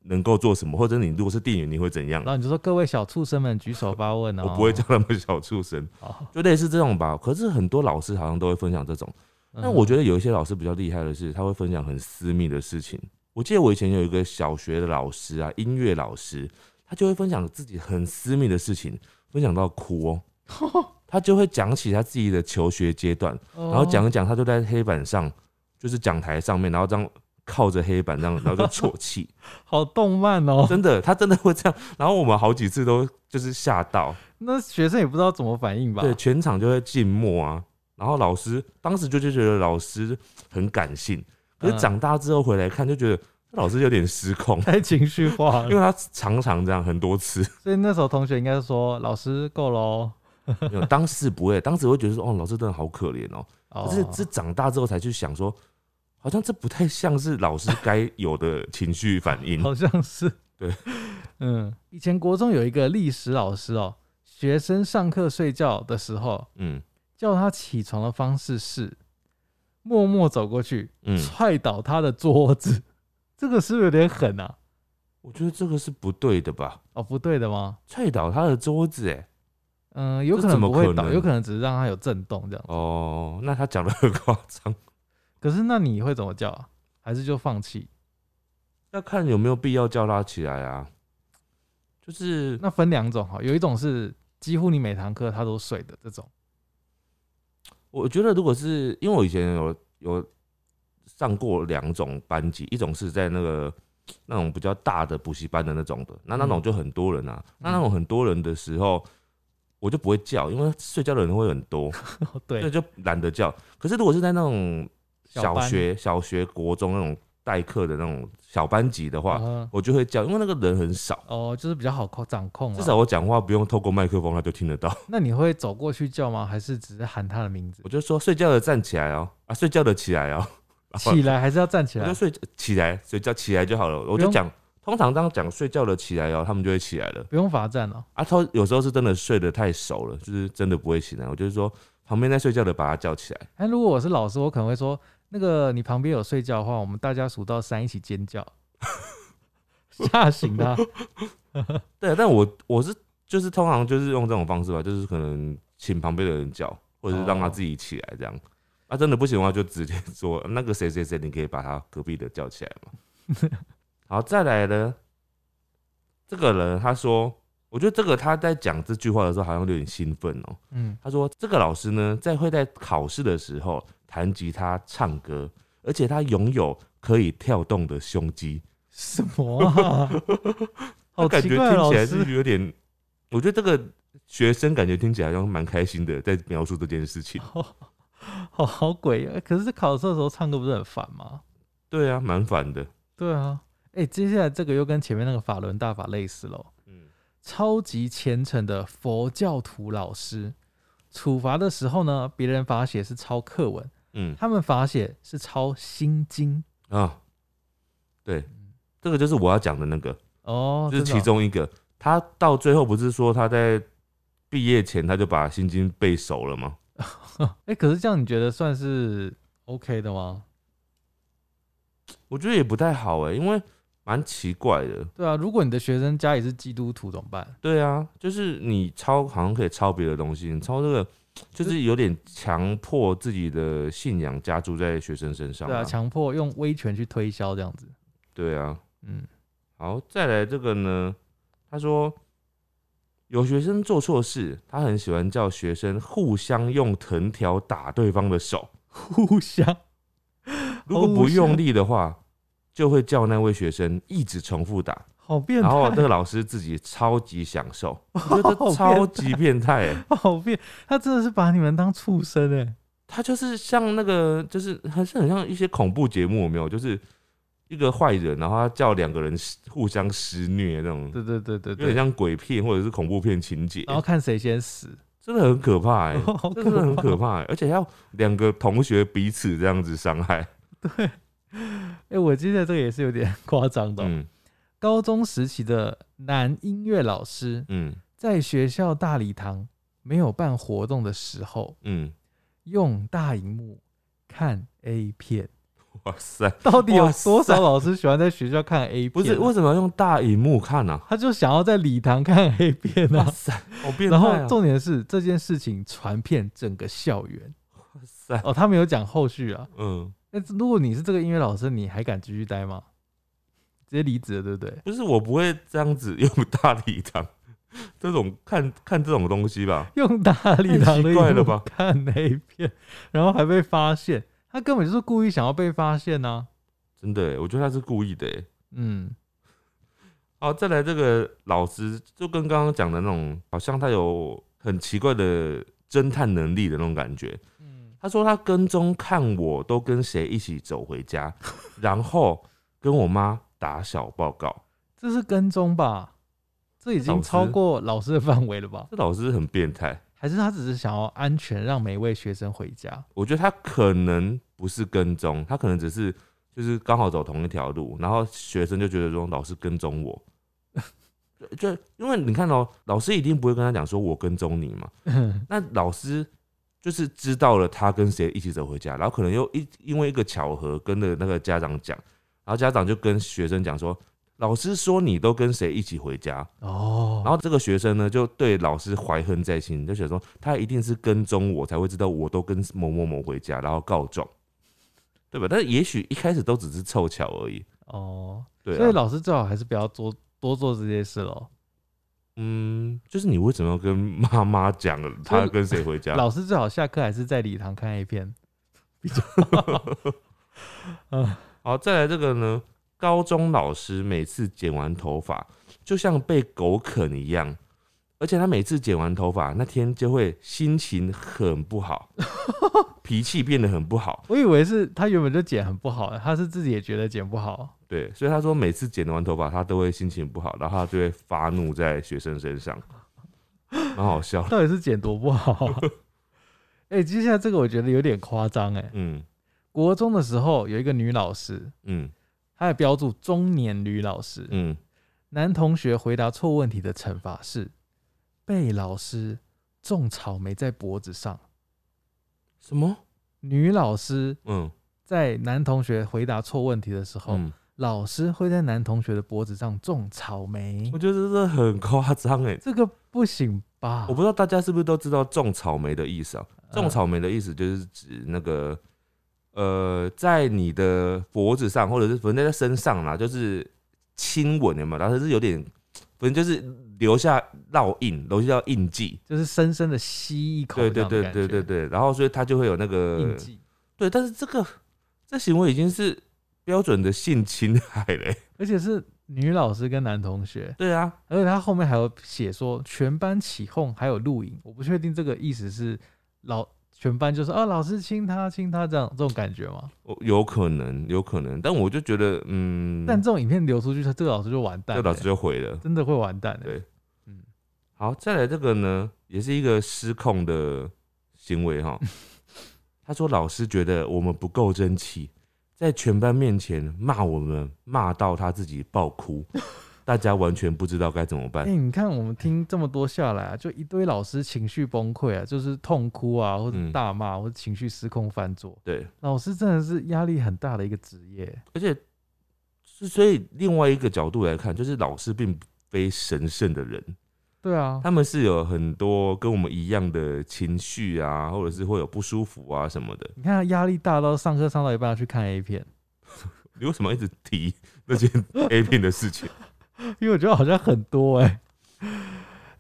能够做什么？或者你如果是店员，你会怎样然？后你就说各位小畜生们举手发问哦。我不会叫他们小畜生，好。就类似这种吧。可是很多老师好像都会分享这种，但我觉得得有一些老师比较厉害的是，他会分享很私密的事情。我记得我以前有一个小学的老师啊，音乐老师，他就会分享自己很私密的事情，分享到哭哦。他就会讲起他自己的求学阶段，然然后讲一讲，他就在黑板上，就是讲台上面，然后这样靠着黑板这样，然后就啜泣，好动漫哦。真的，他真的会这样。然后我们好几次都就是吓到，那学生也不知道怎么反应吧？对，全场就会静默啊。然后老师当时就就觉得老师很感性，可是嗯长大之后回来看，就觉得老师有点失控，太情绪化因为。他常常这样很多次。所以那时候同学应该说：“老师够了哦。没有，当时不会，当时会觉得说，哦，老师真的好可怜哦。”哦可是是长大之后才去想说，好像这不太像是老师该有的情绪反应。好像是对，嗯，以前国中有一个历史老师哦，学生上课睡觉的时候，嗯叫他起床的方式是默默走过去，嗯，踹倒他的桌子。这个是不是有点狠啊？我觉得这个是不对的吧？哦，不对的吗？踹倒他的桌子，哎，嗯，有可能不会倒，可有可能只是让他有震动这样。哦，那他讲的很夸张，可是那你会怎么叫啊？还是就放弃？要看有没有必要叫他起来啊。就是那分两种哈，有一种是几乎你每堂课他都睡的这种，我觉得，如果是因为我以前有有上过两种班级，一种是在那个那种比较大的补习班的那种的，那那种就很多人啊，那那种很多人的时候，我就不会叫，因为睡觉的人会很多，哦 对所以，就懒得叫。可是如果是在那种小学、小学、国中那种代课的那种小班级的话，嗯我就会叫，因为那个人很少，哦，就是比较好控掌控啊。至少我讲话不用透过麦克风，他就听得到。那你会走过去叫吗？还是只是喊他的名字我？就说睡觉的站起来哦，啊，睡觉的起来哦。起来还是要站起来我就？睡起来，睡觉起来就好了。我就讲，通常这样讲睡觉的起来哦，他们就会起来了。不用罚站哦。啊，他有时候是真的睡得太熟了，就是真的不会醒来。我就是说，旁边在睡觉的把他叫起来。哎，如果我是老师，我可能会说，那个你旁边有睡觉的话，我们大家数到三一起尖叫，吓醒他。对，但我我是就是通常就是用这种方式吧，就是可能请旁边的人叫，或者是让他哦自己起来这样。啊，真的不行的话，就直接说那个谁谁谁，你可以把他隔壁的叫起来嘛。好，再来呢，这个人他说，我觉得这个他在讲这句话的时候，好像有点兴奋哦、嗯，他说这个老师呢，在会在考试的时候弹吉他、唱歌，而且他拥有可以跳动的胸肌。什么啊？好感觉听起来师是有点，我觉得这个学生感觉听起来好像蛮开心的，在描述这件事情。好好鬼啊。可是考试的时候唱歌不是很烦吗？对啊，蛮烦的。对啊。哎、接下来这个又跟前面那个法轮大法类似喽。嗯，超级虔诚的佛教徒老师，处罚的时候呢，别人罚写是抄课文，嗯他们罚写是抄心经。啊，对，这个就是我要讲的那个，哦，就是真的其中一个。他到最后不是说他在毕业前他就把心经背熟了吗？哦。哎、可是这样你觉得算是 OK 的吗？我觉得也不太好哎、因为蛮奇怪的。对啊，如果你的学生家里是基督徒怎么办？对啊，就是你抄好像可以抄别的东西，你抄这个就是有点强迫自己的信仰加注在学生身上、对啊，强迫用威权去推销这样子。对啊，嗯，好，再来这个呢，他说有学生做错事，他很喜欢叫学生互相用藤条打对方的手，互相如果不用力的话，就会叫那位学生一直重复打，好变态，然后那个老师自己超级享受，我觉得超级变态、欸。好变，他真的是把你们当畜生哎。他就是像那个，就是还是很像一些恐怖节目，有没有？就是一个坏人，然后他叫两个人互相施虐那种，对对对对有点，像鬼片或者是恐怖片情节，然后看谁先死，真的很可怕哎、好真的很可可怕、欸，而且要两个同学彼此这样子伤害，哎、我记得这个也是有点 夸张的哦、嗯高中时期的男音乐老师嗯在学校大礼堂没有办活动的时候，嗯，用大荧幕看 A 片。哇塞，到底有多少老师喜欢在学校看 A 片啊？不是为什么要用大荧幕看呢、啊？他就想要在礼堂看 A 片啊。哇塞，好变态、然啊！后重点是这件事情传遍整个校园哇塞，哦，他没有讲后续啊。嗯，那如果你是这个音乐老师，你还敢继续待吗？直接离职了，对不对？不是我不会这样子 用大礼堂这种看看这种东西吧？用大礼堂奇怪了吧看那一片，然后还被发现，他根本就是故意想要被发现呐、真的，我觉得他是故意的耶。嗯，好，再来这个老师，就跟刚刚讲的那种，好像他有很奇怪的侦探能力的那种感觉。嗯，他说他跟踪看我都跟谁一起走回家，然后跟我妈打小报告。这是跟踪吧？这已经超过老师的范围了吧？这老师很变态，还是他只是想要安全让每位学生回家？我觉得他可能不是跟踪，他可能只是就是刚好走同一条路，然后学生就觉得说老师跟踪我。就因为你看哦，老师一定不会跟他讲说我跟踪你嘛，那老师就是知道了他跟谁一起走回家，然后可能又一因为一个巧合跟着那个家长讲，然后家长就跟学生讲说，老师说你都跟谁一起回家，哦，然后这个学生呢就对老师怀恨在心，就想说他一定是跟踪我才会知道我都跟某某某回家，然后告状，对吧？但是也许一开始都只是凑巧而已，哦，对、啊，所以老师最好还是不要做多做这些事喽。嗯，就是你为什么要跟妈妈讲他跟谁回家？老师最好下课还是在礼堂看 A 片，比较 嗯好，再来这个呢，高中老师每次剪完头发，就像被狗啃一样，而且他每次剪完头发那天就会心情很不好，脾气变得很不好。我以为是他原本就剪很不好，他是自己也觉得剪不好。对，所以他说每次剪完头发，他都会心情不好，然后他就会发怒在学生身上，蛮好笑的。到底是剪多不好、啊？哎、接下来这个我觉得有点夸张哎。嗯国中的时候有一个女老师，嗯她还标注中年女老师。嗯，男同学回答错问题的惩罚是被老师种草莓在脖子上。什么？女老师嗯在男同学回答错问题的时候，嗯，老师会在男同学的脖子上种草莓我。觉得这是很夸张哎。这个不行吧？我不知道大家是不是都知道种草莓的意思啊？嗯种草莓的意思就是指那个呃，在你的脖子上，或者是反正在身上啦，就是亲吻有没有？然后是有点，反正就是留下烙印，留下印记。就是深深的吸一口对对对对对对，然后所以他就会有那个印记。对，但是这个这行为已经是标准的性侵害了欸。而且是女老师跟男同学，对啊，而且他后面还有写说全班起哄，还有录影，我不确定这个意思是老全班就是啊老师亲他亲他这样这种感觉吗？我有可能，有可能，但我就觉得，嗯，但这种影片流出去，他这个老师就完蛋了，这老师就毁了。真的会完蛋的。对，嗯，好，再来这个呢，也是一个失控的行为哈。他说老师觉得我们不够争气，在全班面前骂我们，骂到他自己爆哭，大家完全不知道该怎么哎、办。你看我们听这么多下来啊，就一堆老师情绪崩溃啊，就是痛哭啊，或者嗯大骂，或者情绪失控犯作。对，老师真的是压力很大的一个职业。而且是所以另外一个角度来看，就是老师并非神圣的人，对啊，他们是有很多跟我们一样的情绪啊，或者是会有不舒服啊什么的。你看他压力大到上课上到一半要去看 A 片，你为什么一直提那件 A 片的事情？因为我觉得好像很多哎、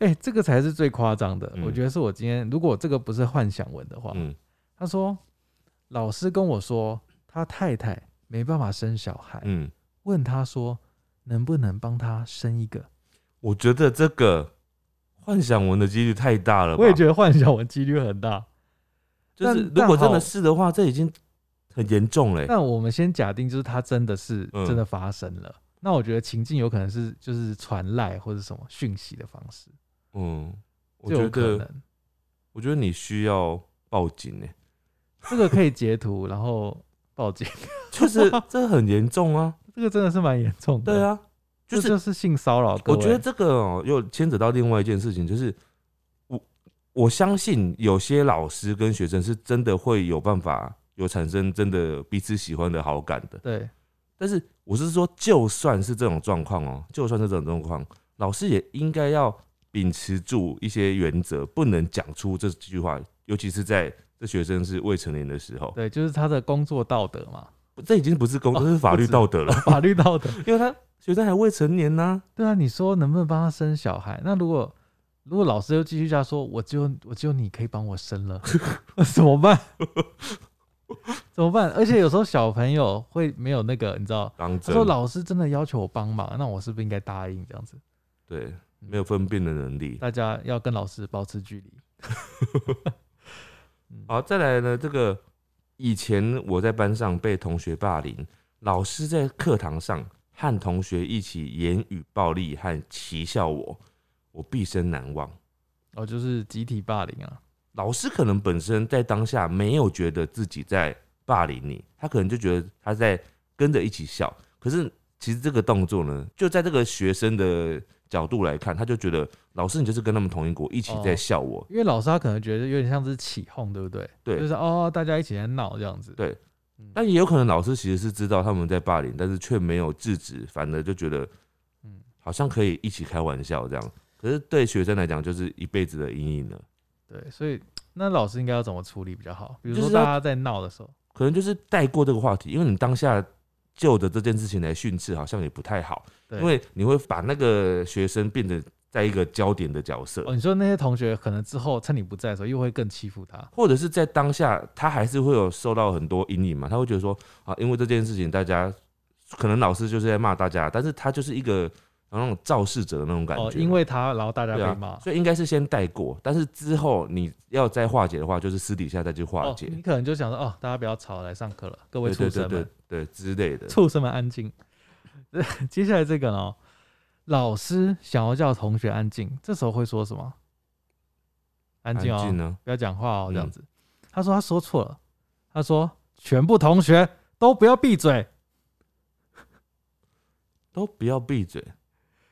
哎、这个才是最夸张的。嗯我觉得是我今天，如果这个不是幻想文的话，嗯，他说老师跟我说他太太没办法生小孩，嗯，问他说能不能帮他生一个。我觉得这个幻想文的几率太大了吧？我也觉得幻想文几率很大。就是但如果真的是的话，这已经很严重嘞。那我们先假定就是它真的是嗯真的发生了，那我觉得情境有可能是就是传赖或者什么讯息的方式，嗯，我就觉得，有可能。我觉得你需要报警呢，这个可以截图，然后报警。就是这很严重啊。这个真的是蛮严重的。对，啊，就是这就是性骚扰。我觉得这个哦，又牵扯到另外一件事情，就是我我相信有些老师跟学生是真的会有办法有产生真的彼此喜欢的好感的。对但是我是说，就算是这种状况哦，就算是这种状况，老师也应该要秉持住一些原则，不能讲出这句话，尤其是在这学生是未成年的时候，对，就是他的工作道德嘛，这已经不是公，哦这是法律道德了，法律道德。因为他学生还未成年呢、对啊，你说能不能帮他生小孩？那如果如果老师又继续这样说，我只有我只有你可以帮我生了，那怎么办？怎么办？而且有时候小朋友会没有那个，你知道，当真他说老师真的要求我帮忙，那我是不是应该答应这样子？对没有分辨的能力。大家要跟老师保持距离。嗯好，再来呢，这个以前我在班上被同学霸凌，老师在课堂上和同学一起言语暴力和耻笑我，我毕生难忘。哦，就是集体霸凌啊。老师可能本身在当下没有觉得自己在霸凌你，他可能就觉得他在跟着一起笑。可是其实这个动作呢，就在这个学生的角度来看，他就觉得老师你就是跟他们同一国，一起在笑我。因为老师他可能觉得有点像是起哄，对不对？对就是哦，大家一起在闹这样子。对嗯，但也有可能老师其实是知道他们在霸凌，但是却没有制止，反而就觉得，嗯好像可以一起开玩笑这样。可是对学生来讲，就是一辈子的阴影了。对，所以那老师应该要怎么处理比较好？比如说大家在闹的时候，可能就是带过这个话题，因为你当下就着这件事情来训斥，好像也不太好，对，因为你会把那个学生变得在一个焦点的角色，哦，你说那些同学可能之后趁你不在的时候，又会更欺负他。或者是在当下他还是会有受到很多阴影嘛，他会觉得说啊，因为这件事情大家可能老师就是在骂大家，但是他就是一个那种肇事者的那种感觉，哦，因为他，然后大家被骂。所以应该是先带过，但是之后你要再化解的话，就是私底下再去化哦，解，你可能就想说，哦，大家不要吵，来上课了，各位对畜对对对生们，对之类的。畜生们安静。接下来这个呢，老师想要叫同学安静，这时候会说什么？安静哦，呢？不要讲话哦，这样嗯子。他说他说错了，他说全部同学都不要闭嘴。都不要闭嘴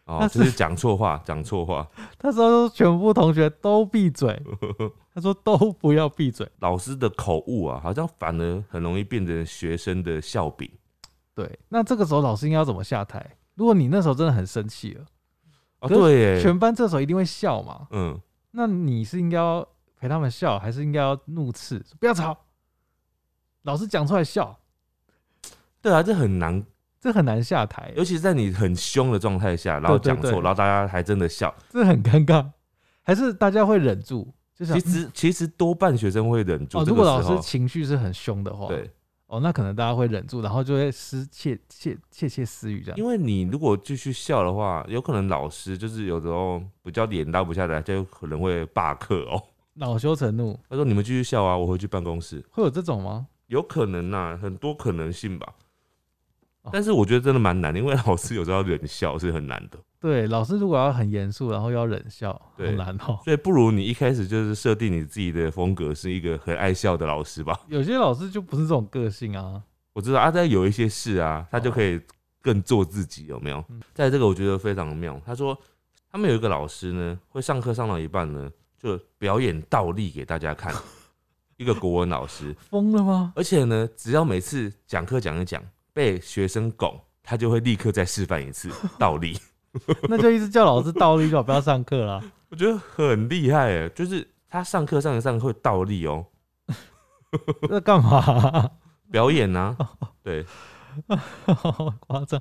哦那，就是是讲错话，讲错话。他说全部同学都闭嘴，他说都不要闭嘴。老师的口误啊，好像反而很容易变成学生的笑柄。对，那这个时候老师应该要怎么下台？如果你那时候真的很生气了，哦，可是对耶，全班这时候一定会笑嘛？嗯，那你是应该要陪他们笑，还是应该要怒斥不要吵？老师讲出来笑，对啊，这很难，这很难下台，尤其是在你很凶的状态下，然后讲错，对对对然后大家还真的笑。这很尴尬。还是大家会忍住？就想其实其实多半学生会忍住哦，如果老。师情绪是很凶的话，对，哦，那可能大家会忍住，然后就会私窃窃窃窃私语这样。因为你如果继续笑的话，有可能老师就是有时候比较脸拉不下来，就可能会罢课哦。恼羞成怒，他说：“你们继续笑啊，我回去办公室。会有这种吗？”有可能呐、很多可能性吧哦。但是我觉得真的蛮难的，因为老师有时候要忍笑是很难的，对，老师如果要很严肃，然后又要冷笑，好对难哦。所以不如你一开始就是设定你自己的风格是一个很爱笑的老师吧。有些老师就不是这种个性啊。我知道啊，但有一些事啊，他就可以更做自己，有没有嗯？在这个我觉得非常妙。他说他们有一个老师呢，会上课上到一半呢，就表演倒立给大家看，一个国文老师，疯了吗？而且呢，只要每次讲课讲一讲被学生拱，他就会立刻再示范一次倒立。那就一直叫老师倒立，就好不要上课啦。我觉得很厉害哎，就是他上课上一上会倒立哦，那干嘛、表演啊，对，好夸张。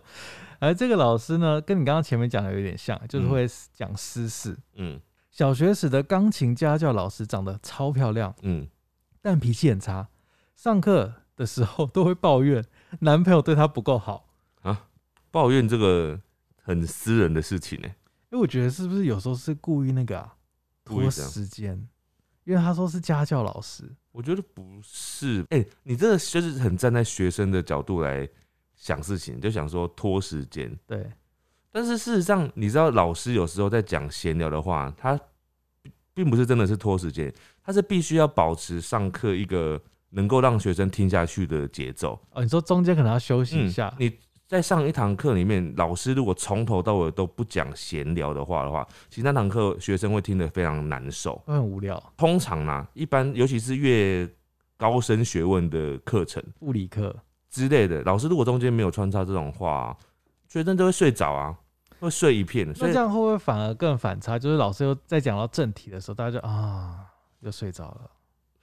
而这个老师呢，跟你刚刚前面讲的有点像，就是嗯会讲私事。嗯小学时的钢琴家教老师长得超漂亮，嗯，但脾气很差，上课的时候都会抱怨男朋友对她不够好啊。抱怨这个很私人的事情哎。因为我觉得是不是有时候是故意那个啊，拖时间？因为他说是家教老师，我觉得不是，哎、你这个就是很站在学生的角度来想事情，就想说拖时间。对，但是事实上，你知道老师有时候在讲闲聊的话，他并并不是真的是拖时间，他是必须要保持上课一个能够让学生听下去的节奏。哦，你说中间可能要休息一下，你在上一堂课里面，老师如果从头到尾都不讲闲聊的话的话，其实那堂课学生会听得非常难受。会很无聊。通常啦，一般尤其是越高深学问的课程物理课之类的，老师如果中间没有穿插这种话、学生就会睡着啊，会睡一片。所以那这样会不会反而更反差？就是老师又在讲到正题的时候，大家就啊又睡着了。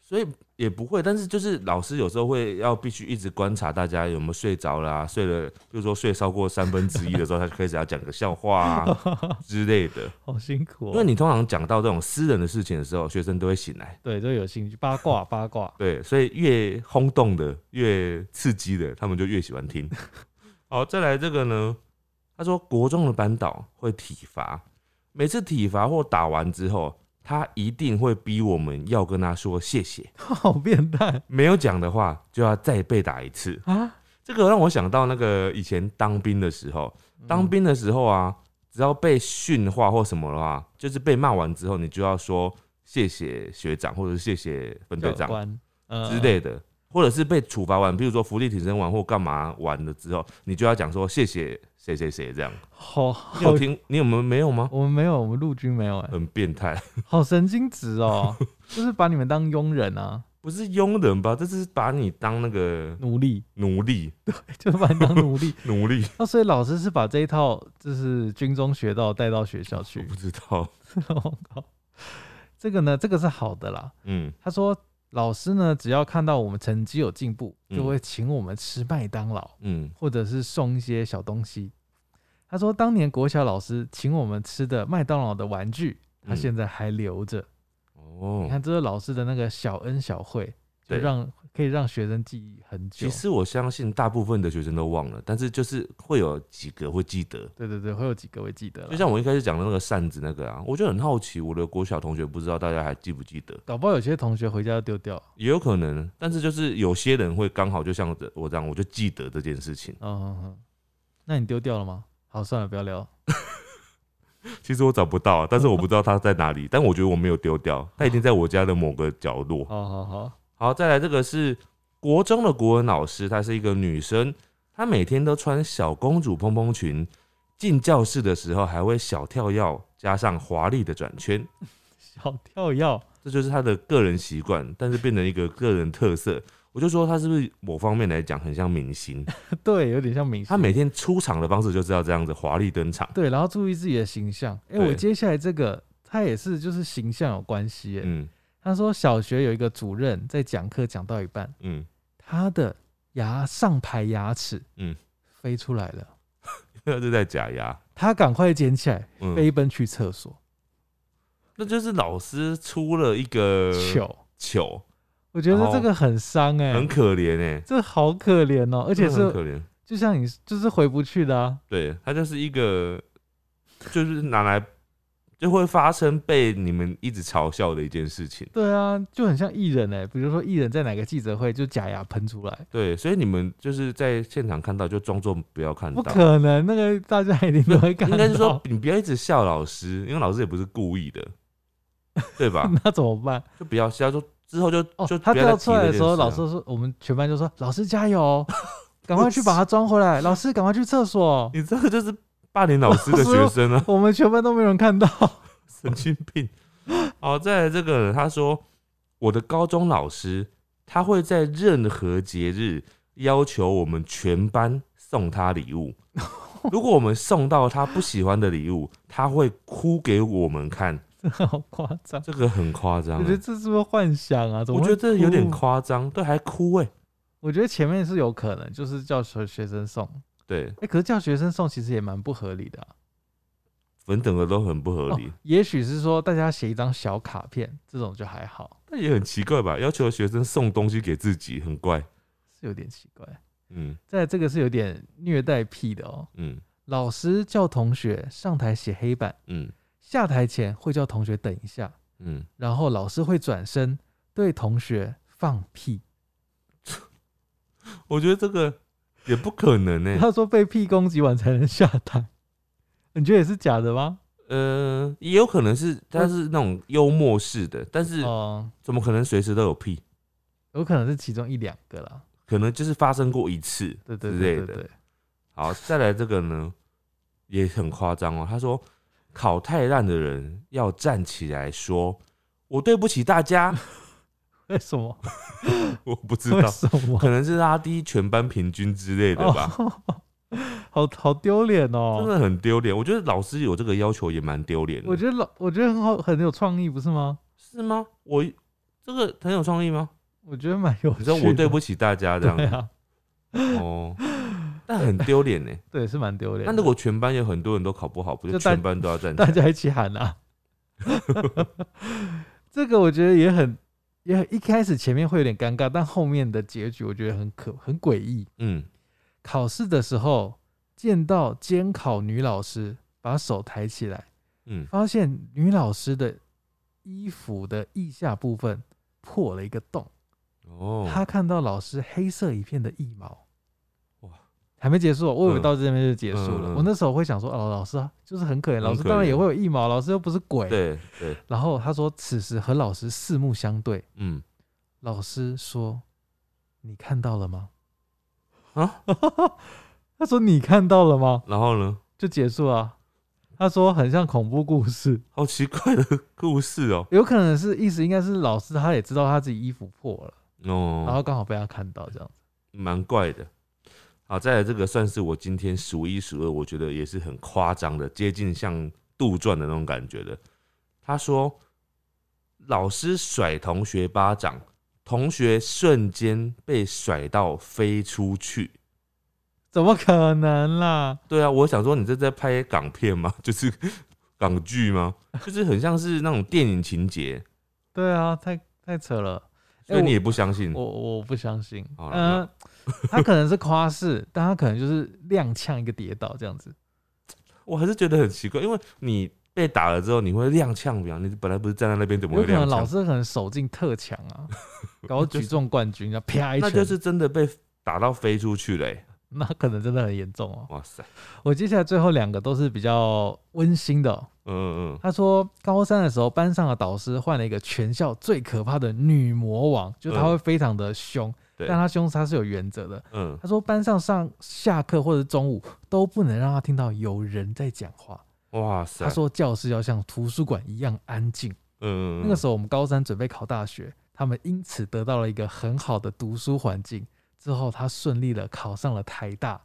所以也不会，但是就是老师有时候会要必须一直观察大家有没有睡着啦、睡了，比如说睡超过三分之一的时候，他就开始要讲个笑话啊 之类的。好辛苦哦。因为你通常讲到这种私人的事情的时候，学生都会醒来。对都有兴趣，八卦八卦。对，所以越轰动的、越刺激的，他们就越喜欢听。好，再来这个呢，他说国中的班导会体罚，每次体罚或打完之后，他一定会逼我们要跟他说谢谢，好变态。没有讲的话就要再被打一次。啊！这个让我想到那个以前当兵的时候，当兵的时候啊，只要被训话或什么的话，就是被骂完之后，你就要说谢谢学长，或者谢谢分队长之类的，或者是被处罚完，比如说福利挺身完或干嘛完了之后，你就要讲说谢谢谁谁谁这样。好你有好，听？你有没有没有吗？我们没有，我们陆军没有哎、很变态，好神经质哦，就是把你们当佣人啊，不是佣人吧？这是把你当那个奴隶，奴隶，对就是把你当奴隶。奴隶。那所以老师是把这一套就是军中学到带到学校去我去。不知道，我靠，这个呢，这个是好的啦。嗯，他说老师呢，只要看到我们成绩有进步，嗯。就会请我们吃麦当劳，嗯，或者是送一些小东西。他说当年国小老师请我们吃的麦当劳的玩具，他嗯现在还留着。哦。你，看，这是老师的那个小恩小惠，就对。让可以让学生记忆很久其。实我相信大部分的学生都忘了，但是就是会有几个会记得。对对对，会有几个会记得就像我一开始讲的那个扇子那个啊，我就很好奇，我的国小同学不知道大家还记不记得？搞不好有些同学回家就丢掉。也有可能，但是就是有些人会刚好就像我这样，我就记得这件事情。嗯嗯嗯，那你丢掉了吗？好，算了，不要聊。其实我找不到，但是我不知道它在哪里，但我觉得我没有丢掉，它一定在我家的某个角落。好好好，好，再来这个是国中的国文老师，她是一个女生，她每天都穿小公主蓬蓬裙，进教室的时候还会小跳跃，加上华丽的转圈，小跳跃，这就是她的个人习惯，但是变成一个个人特色。我就说她是不是某方面来讲很像明星？对，有点像明星。她每天出场的方式就是要这样子华丽登场。对，然后注意自己的形象。哎、对我接下来这个，她也是就是形象有关系耶。嗯他说小学有一个主任在讲课讲到一半，嗯，他的牙上排牙齿嗯飞出来了，那是在假牙。他赶快捡起来，嗯，飞奔去厕所。那就是老师出了一个糗，糗，我觉得这个很伤哎、很可怜哎，这好可怜哦，而且是真的很可怜。就像你就是回不去的啊。对，他就是一个，就是拿来就会发生被你们一直嘲笑的一件事情。对啊，就很像艺人哎、比如说艺人在哪个记者会就假牙喷出来，对，所以你们就是在现场看到，就装作不要看不。可能，那个大家一定都会看到。应该是说，你不要一直笑老师，因为老师也不是故意的，对吧？那怎么办？就不要笑，就之后就哦就，他掉出来的时候，老师说，我们全班就说：“老师加油，赶快去把它装回来。”老师赶快去厕所。你这个就是霸凌老师的学生啊，我们全班都没有人看到。神经病。好，再来这个，他说我的高中老师他会在任何节日要求我们全班送他礼物。如果我们送到他不喜欢的礼物，他会哭给我们看，好夸张！这个很夸张欸。我觉得这是不是幻想啊？我觉得这有点哭夸张，对，还哭哎、我觉得前面是有可能，就是叫学学生送。对，哎、可是叫学生送其实也蛮不合理的、啊。粉整个都很不合理哦，，也许是说大家写一张小卡片，这种就还好，但也很奇怪吧？要求学生送东西给自己，很怪。是有点奇怪。嗯再来这个是有点虐待癖的哦。嗯老师叫同学上台写黑板，嗯下台前会叫同学等一下，嗯，然后老师会转身对同学放屁。我觉得这个也不可能欸呢、他说被屁攻击完才能下台，你觉得也是假的吗？呃，也有可能是他是那种幽默式的，但是哦、怎么可能随时都有屁？有可能是其中一两个啦。可能就是发生过一次对对。对对对，好，再来这个呢，也很夸张哦。他说考太烂的人要站起来说：“我对不起大家。为什么？” 我不知道，什么？可能是拉低全班平均之类的吧。哦 好好丢脸哦！真的很丢脸，我觉得老师有这个要求也蛮丢脸的。我觉得老，我觉得很好，很有创意，不是吗？是吗？我这个很有创意吗？我觉得蛮有趣的。你说我对不起大家这样子啊，哦，但很丢脸呢。对，是蛮丢脸的。那如果全班有很多人都考不好，不就就大全班都要站起来？大家一起喊啊。这个我觉得也很，也很一开始前面会有点尴尬，但后面的结局我觉得很可很诡异。嗯，考试的时候见到监考女老师把手抬起来，嗯，发现女老师的衣服的腋下部分破了一个洞，哦，他看到老师黑色一片的腋毛。哇还没结束哦，我以为嗯到这边就结束了。嗯嗯我那时候会想说，哦，老师啊，就是很可怜，老师当然也会有一毛，老师又不是鬼。对对，然后他说，此时和老师四目相对，嗯老师说：“你看到了吗啊，？” 他说：“你看到了吗然后呢？？”就结束了。他说很像恐怖故事，好奇怪的故事哦。有可能是意思应该是老师他也知道他自己衣服破了哦，然哦，后刚好被他看到这样子。蛮怪的。好，再来这个算是我今天数一数二，我觉得也是很夸张的，接近像杜撰的那种感觉的。他说，老师甩同学巴掌，同学瞬间被甩到飞出去。怎么可能啦？对啊，我想说你这在拍港片吗？就是港剧吗？就是很像是那种电影情节，对啊，太太扯了。哎所以你也不相信我我不相信。好嗯、了他可能是夸饰，但他可能就是踉跄一个跌倒这样子。我还是觉得很奇怪，因为你被打了之后，你会踉跄，比方你本来不是站在那边，怎么有会踉跄？可能老师可能手劲特强啊，搞举重冠军，然后啪一拳，那就是真的被打到飞出去嘞、那可能真的很严重哦。哇塞，我接下来最后两个都是比较温馨的哦、嗯嗯他说，高三的时候，班上的导师换了一个全校最可怕的女魔王，就他嗯会非常的凶，对但他凶他是有原则的。嗯，他说，班上上下课或者中午都不能让他听到有人在讲话。哇塞，他说，教室要像图书馆一样安静。嗯，嗯，那个时候我们高三准备考大学，他们因此得到了一个很好的读书环境。之后，他顺利的考上了台大。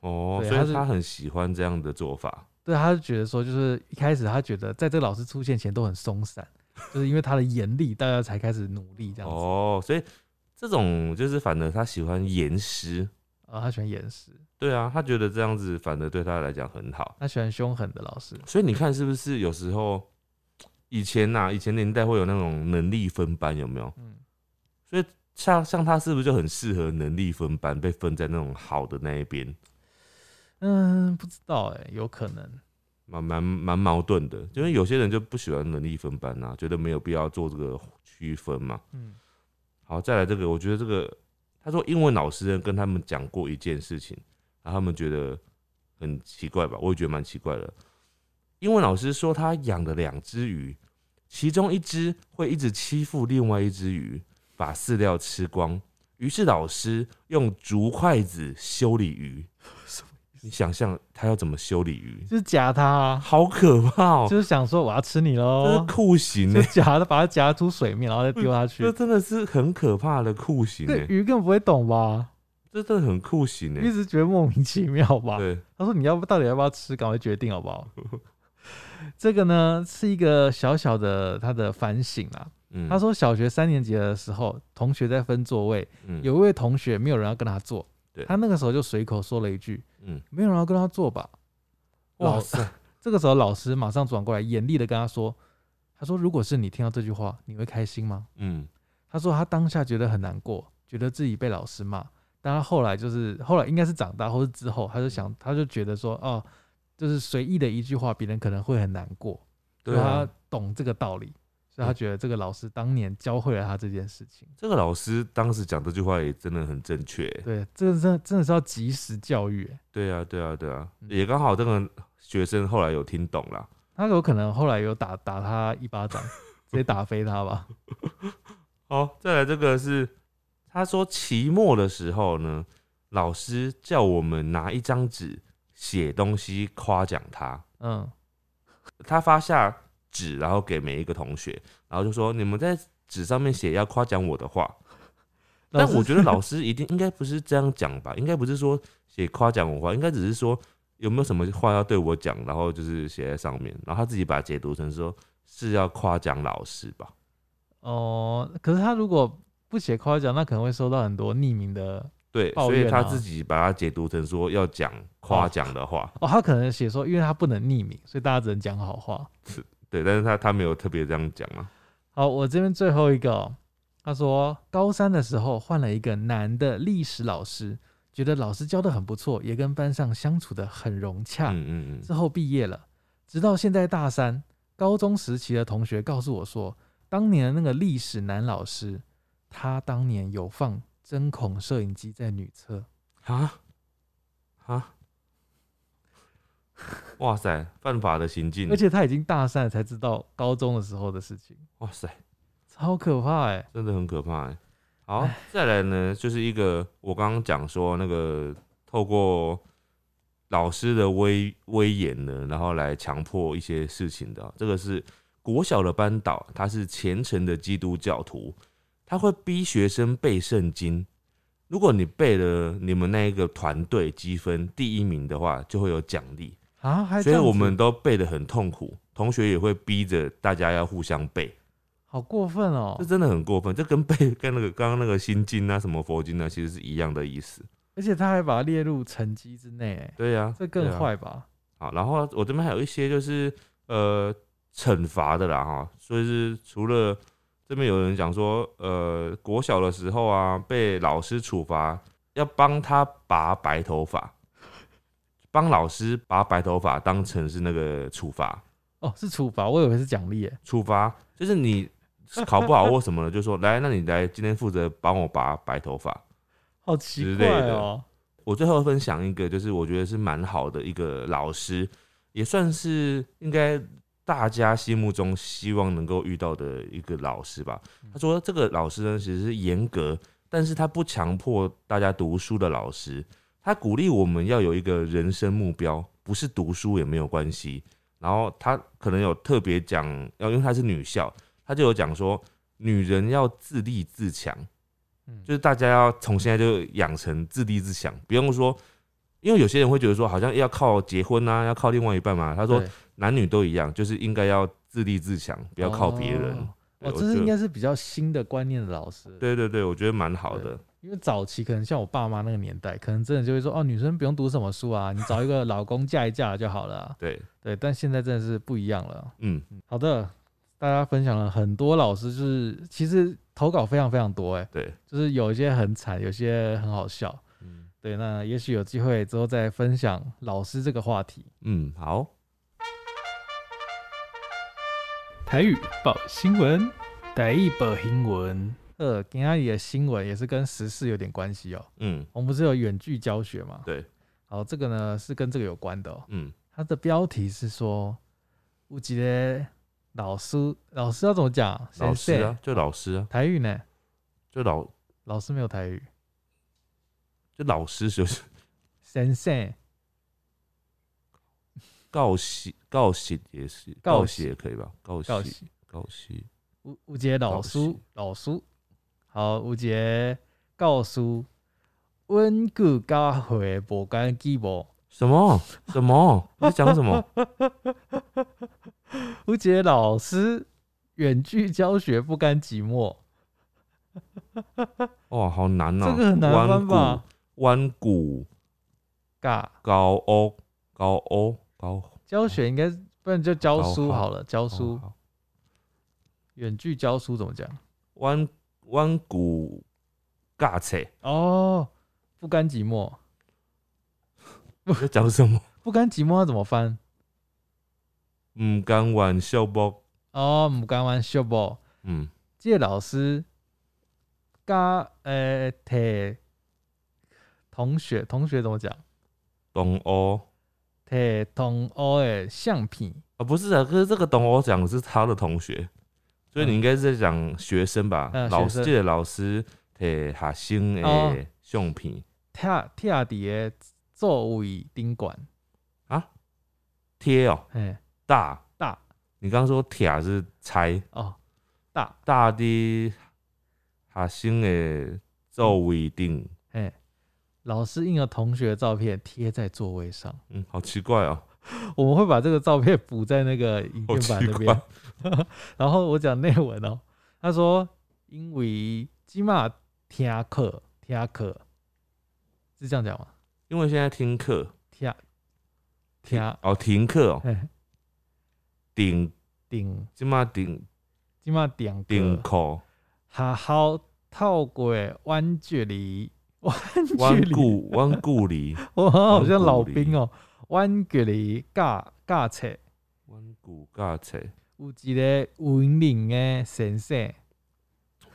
哦，所以他很喜欢这样的做法，对，他就觉得说，就是一开始他觉得在这个老师出现前都很松散，就是因为他的严厉，大家才开始努力这样子。哦，所以这种就是反而他喜欢严师，啊，他喜欢严师，对啊，他觉得这样子反而对他来讲很好，他喜欢凶狠的老师。所以你看是不是有时候以前呐、以前年代会有那种能力分班，有没有？嗯，所以像像他是不是就很适合能力分班，被分在那种好的那一边？嗯，不知道哎、有可能。蛮蛮蛮矛盾的，因为有些人就不喜欢能力分班啊，觉得没有必要做这个区分嘛。嗯好，再来这个，我觉得这个他说英文老师跟他们讲过一件事情，然后他们觉得很奇怪吧，我也觉得蛮奇怪的。英文老师说他养了两只鱼，其中一只会一直欺负另外一只鱼，把饲料吃光。于是老师用竹筷子修理鱼。你想象他要怎么修理鱼？就是夹它、啊，好可怕哦！就是想说我要吃你这是喽，酷刑就哎、夹他，把它夹出水面，然后再丢下去这。真的是很可怕的酷刑这哎、鱼根本不会懂吧？这真的很酷刑哎、一直觉得莫名其妙吧？对，他说：“你要不到底要不要吃？赶快决定好不好？” 这个呢是一个小小的他的反省啊。嗯他，说，小学三年级的时候，同学在分座位，嗯有一位同学没有人要跟他坐，对。他那个时候就随口说了一句嗯，：“没有人要跟他做吧。”老哇塞，这个时候老师马上转过来，严厉的跟他说：“他说，如果是你听到这句话，你会开心吗？嗯？”他说他当下觉得很难过，觉得自己被老师骂，但他后来就是后来应该是长大或是之后，他就想他就觉得说哦，就是随意的一句话，别人可能会很难过，他懂这个道理，所以他觉得这个老师当年教会了他这件事情。这个老师当时讲这句话也真的很正确欸。对，这个真的真的是要及时教育欸。对啊，对啊，对啊，嗯也刚好这个学生后来有听懂啦。他有可能后来有打打他一巴掌，直接打飞他吧。好，再来这个是他说期末的时候呢，老师叫我们拿一张纸写东西夸奖他，嗯，他发下纸，然后给每一个同学，然后就说你们在纸上面写要夸奖我的话。但我觉得老师一定应该不是这样讲吧，应该不是说写夸奖我话，应该只是说有没有什么话要对我讲，然后就是写在上面，然后他自己把它解读成说是要夸奖老师吧。哦，可是他如果不写夸奖，那可能会收到很多匿名的对，所以他自己把它解读成说要讲夸奖的话，哦，他可能写说，因为他不能匿名，所以大家只能讲好话。对，但是他他没有特别这样讲啊。好，我这边最后一个、哦，他说高三的时候换了一个男的历史老师，觉得老师教的很不错，也跟班上相处的很融洽。嗯嗯嗯，之后毕业了，直到现在大三，高中时期的同学告诉我说，当年的那个历史男老师，他当年有放针孔摄影机在女厕。啊啊！哇塞，犯法的行径而，且他已经大三了才知道高中的时候的事情，哇塞，超可怕哎、真的很可怕哎。好，再来呢，就是一个我刚刚讲说那个透过老师的威威严呢，然后来强迫一些事情的啊。这个是国小的班导，他是虔诚的基督教徒，他会逼学生背圣经。如果你背了你们那一个团队积分第一名的话，就会有奖励。啊，所以我们都背得很痛苦，同学也会逼着大家要互相背，好过分哦这！真的很过分。这跟背 跟那个刚刚那个心经啊、什么佛经啊，其实是一样的意思。而且他还把它列入成绩之内，哎，对呀、这更坏吧？好，然后我这边还有一些就是呃惩罚的啦哈，所以是除了这边有人讲说，呃国小的时候啊，被老师处罚要帮他拔白头发，帮老师拔白头发当成是那个处罚。哦，是处罚，我以为是奖励，哎，处罚，就是你考不好或什么的，就说来，那你来今天负责帮我拔白头发。好奇之类的怪哦。我最后分享一个，就是我觉得是蛮好的一个老师，也算是应该大家心目中希望能够遇到的一个老师吧。他说这个老师呢，其实是严格，但是他不强迫大家读书的老师，他鼓励我们要有一个人生目标，不是读书也没有关系。然后他可能有特别讲，要因为他是女校，他就有讲说，女人要自立自强，嗯，就是大家要从现在就养成自立自强，不用说，因为有些人会觉得说，好像要靠结婚啊，要靠另外一半嘛。他说男女都一样，就是应该要自立自强，不要靠别人。哦哦，这是应该是比较新的观念的老师。对对对，我觉得蛮好的。因为早期可能像我爸妈那个年代，可能真的就会说哦，女生不用读什么书啊，你找一个老公嫁一嫁就好了啊、对，对，但现在真的是不一样了。嗯，好的，大家分享了很多老师，就是其实投稿非常非常多，哎，对，就是有一些很惨，有些很好笑。嗯对，那也许有机会之后再分享老师这个话题。嗯，好，台语报新闻，台语报新闻。呃，今天里的新闻也是跟时事有点关系哦。嗯，我们不是有远距教学吗？对，好，这个呢是跟这个有关的、哦。嗯，它的标题是说，有一个老师，老师要怎么讲？老师啊就老师啊，台语呢？就老老师没有台语。就老师就是 先生，告喜告喜也是告告喜也可以吧？告喜告喜，告喜，有有一个老师，老师，好，有一个教师，温故教会无干寂寞，什么？什么？你在讲什么？有一个老师远距教学不甘寂寞，哇，好难啊、这个很难翻吧？弯谷尬高欧高欧高。教学应该不然就教书好了，教书。远距教书怎么讲？弯弯谷尬切，哦，不甘寂寞，你在讲什么？不甘寂寞要怎么翻？唔甘玩笑不？哦，唔甘玩秀不？嗯，这个老师加呃摕同学同学怎么讲？同欧摕同学的相片啊，不是啊，可是这个同欧讲的是他的同学，所以你应该是在讲学生吧？嗯老师这个老师摕学生哦。的相片。贴贴伫个座位顶管，啊，贴哦？哎，大？大。你刚刚说贴是拆哦大。大的学生的座位顶，嘿，老师印了同学的照片贴在座位上，嗯，好奇怪哦，我们会把这个照片补在那个影好片版那边。然后我讲内文哦，他说因为起码听课听课是这样讲吗？因为现在听课。听听哦，停课哦，嘿。顶。顶。即马顶。起码点课，顶口学校透过远距离远距弯离，固弯固离。我好像老兵哦，远距离教教册。弯固尬册有一个云林的先生，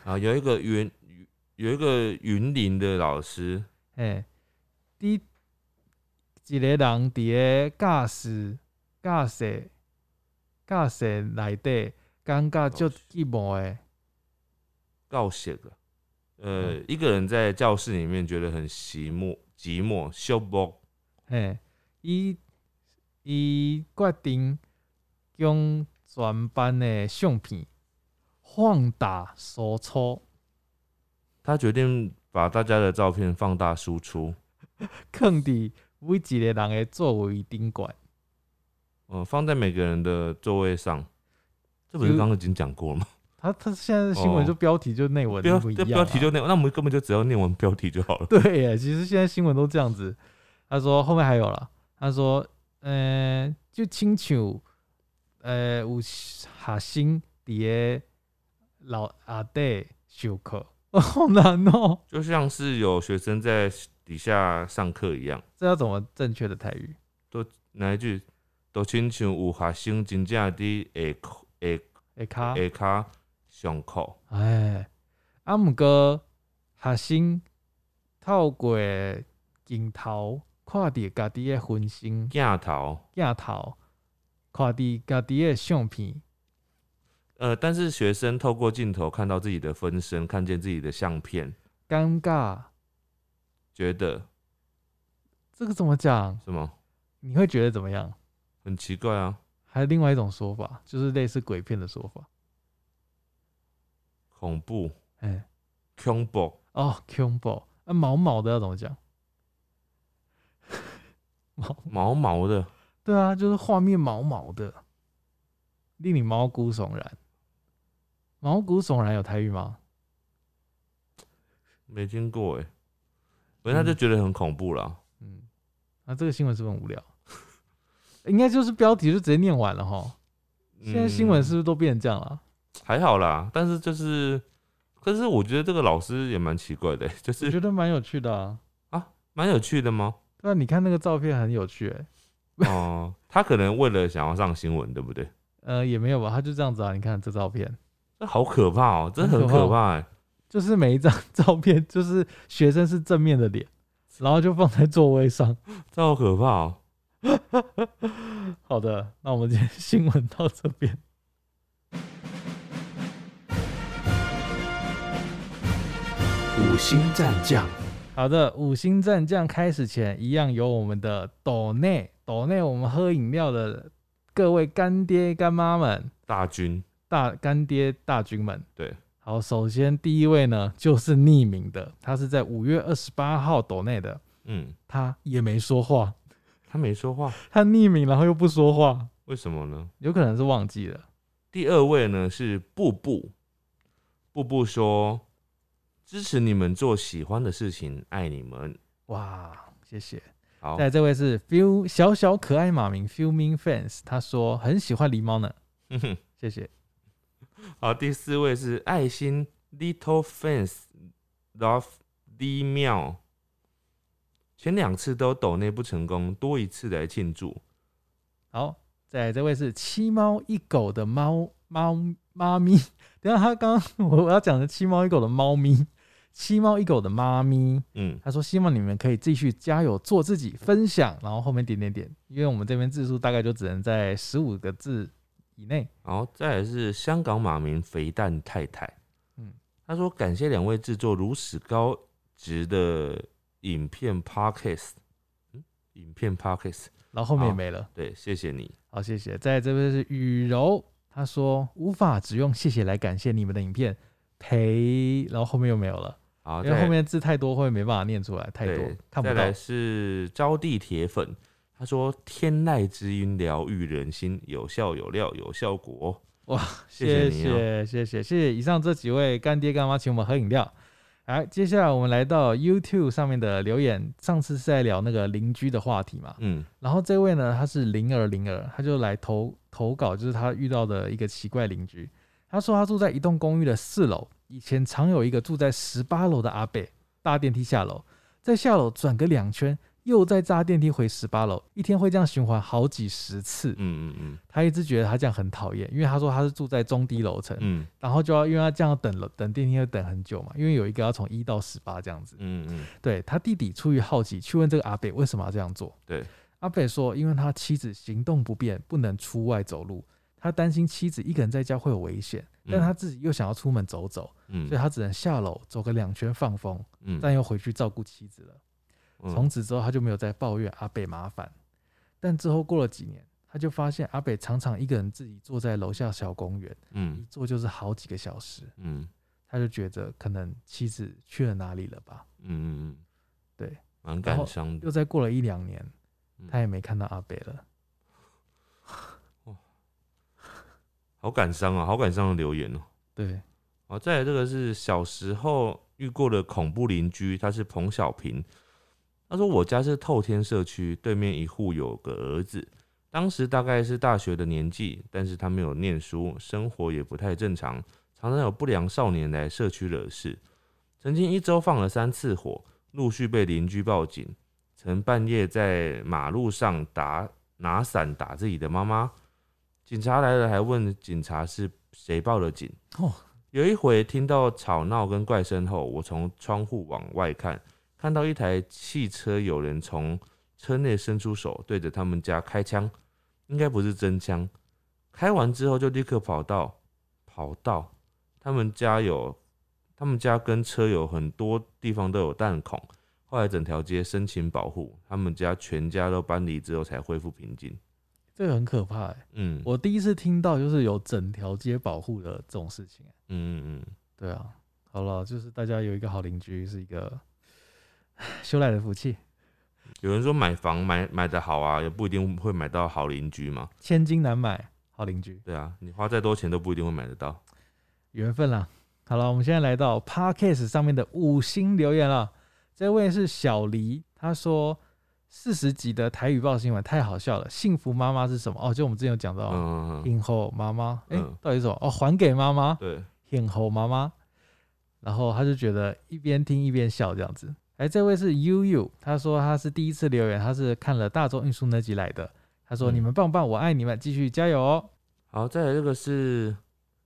啊，有一个云有一个云林的老师，嘿，伫一个人伫个教室教室教室内底，感觉足寂寞的，告写的，呃，嗯。一个人在教室里面觉得很寂寞，寂寞，寂寞，嘿，伊伊决定将全班的相片放大输出，他决定把大家的照片放大输出，放伫每一个人的座位顶管。嗯、放在每个人的座位上。这不是刚刚已经讲过了吗？他他现在的新闻哦就标题就内文标题就内文，那我们根本就只要念完标题就好了。对耶，其实现在新闻都这样子。他说后面还有了，他说，呃，就亲像，呃，有学生伫个老阿弟上课，好难哦。就像是有学生在底下上课一样。这要怎么正确的台语？都哪一句？都亲像有学生真正伫下课下下卡，下骹上课，哎，啊，毋过学生透过镜头看伫家己的分身镜头。镜头，看伫家己的相片。呃，但是学生透过镜头看到自己的分身，看见自己的相片，尴尬，觉得这个怎么讲？什么你会觉得怎么样？很奇怪啊？还有另外一种说法，就是类似鬼片的说法。恐怖、哎、恐怖，哦恐怖，啊，毛毛的要怎么讲？毛，毛毛的，对啊，就是画面毛毛的，令你毛骨悚然。毛骨悚然有台语吗？没听过哎。反正他就觉得很恐怖啦。嗯，那、这个新闻是不是很无聊？应该就是标题就直接念完了哈。现在新闻是不嗯是都变成这样了？还好啦，但是就是，可是我觉得这个老师也蛮奇怪的欸，就我是觉得蛮有趣的啊。蛮有趣的吗？对啊，你看那个照片很有趣、欸，哦，他可能为了想要上新闻，对不对？呃，也没有吧，他就这样子啊。你看这照片，这好可怕哦，真的很很可怕。就是每一张 照片，就是学生是正面的脸，然后就放在座位上。这好可怕哦。好的，那我们今天新闻到这边。五星战将，好的，五星战将开始前，一样有我们的斗内。斗内，我们喝饮料的各位干爹干妈们、大军，大干爹大军们。对，好，首先第一位呢就是匿名的，他是在五月二十八号斗内的，嗯，他也没说话，他没说话，他匿名然后又不说话，为什么呢？有可能是忘记了。第二位呢是布布，布布说支持你们做喜欢的事情，爱你们。哇，谢谢。好再，来这位是 Feel 小小可爱马明 Filming Fans，他说很喜欢狸猫呢，哼 哼谢谢。好，第四位是爱心 Little Fans Love D 妙，前两次都抖内不成功，多一次来庆祝。好，再来这位是七猫一狗的猫猫妈咪，等下他刚刚我要讲的七猫一狗的猫咪，七猫一狗的妈咪，嗯，他说希望你们可以继续加油做自己，分享，然后后面点点点，因为我们这边字数大概就只能在十五个字以内。然后，再来是香港马明肥蛋太太，嗯。嗯，他说感谢两位制作如此高值的影片 podcast，嗯，影片 podcast，然后后面也没了。对，谢谢你。好，谢谢。在这边是雨柔，他说无法只用谢谢来感谢你们的影片陪，然后后面又没有了，好，因为后面字太多会没办法念出来，太多对，看不到再来。是招娣铁粉，他说天籁之音疗愈人心，有效有料有效果。哇谢哦谢谢谢谢谢以上这几位干爹干妈请我们喝饮料。来，接下来我们来到 YouTube 上面的留言。上次是在聊那个邻居的话题嘛，嗯然后这位呢，他是灵儿灵儿，他就来投投稿，就是他遇到的一个奇怪邻居。他说他住在一栋公寓的四楼，以前常有一个住在十八楼的阿伯搭电梯下楼，在下楼转个两圈，又再搭电梯回十八楼，一天会这样循环好几十次。嗯嗯嗯他一直觉得他这样很讨厌，因为他说他是住在中低楼层，嗯然后就要因为他这样等了等电梯要等很久嘛，因为有一个要从一到十八这样子。嗯嗯对他弟弟出于好奇去问这个阿北为什么要这样做。对，阿北说，因为他妻子行动不便，不能出外走路，他担心妻子一个人在家会有危险，但嗯他自己又想要出门走走，嗯，所以他只能下楼走个两圈放风，嗯但又回去照顾妻子了。嗯从此之后，他就没有再抱怨阿北麻烦。但之后过了几年，他就发现阿北常常一个人自己坐在楼下小公园，一嗯坐就是好几个小时。嗯他就觉得可能妻子去了哪里了吧。嗯嗯嗯，对，蛮然后感伤的又。再过了一两年，嗯他也没看到阿北了。好感伤啊，好感伤的留言哦、对，好，再来这个是小时候遇过的恐怖邻居，他是彭小平。他说我家是透天社区，对面一户有个儿子，当时大概是大学的年纪，但是他没有念书，生活也不太正常，常常有不良少年来社区惹事。曾经一周放了三次火，陆续被邻居报警，曾半夜在马路上打拿伞打自己的妈妈。警察来了，还问警察是谁报的警。哦，有一回听到吵闹跟怪声后，我从窗户往外看，看到一台汽车有人从车内伸出手对着他们家开枪，应该不是真枪。开完之后就立刻跑到跑到他们家有，他们家跟车有很多地方都有弹孔。后来整条街申请保护，他们家全家都搬离之后才恢复平静。这个很可怕哎、嗯，我第一次听到就是有整条街保护的这种事情、欸。嗯嗯对啊，好了，就是大家有一个好邻居是一个 修来的福气，有人说买房买买的好啊，也不一定会买到好邻居嘛。千金难买好邻居，对啊，你花再多钱都不一定会买得到。缘分啦。好了，我们现在来到 Podcast 上面的五星留言了。这位是小黎，他说四十集的台语报新闻太好笑了。幸福妈妈是什么？哦，就我们之前有讲到，嗯嗯嗯，幸后妈妈，哎、嗯到底是什么？哦，还给妈妈。对，影后妈妈，然后他就觉得一边听一边笑这样子。哎，这位是悠悠，他说他是第一次留言，他是看了大众运输那集来的。他说：“嗯你们棒棒，我爱你们，继续加油哦。好，再来这个是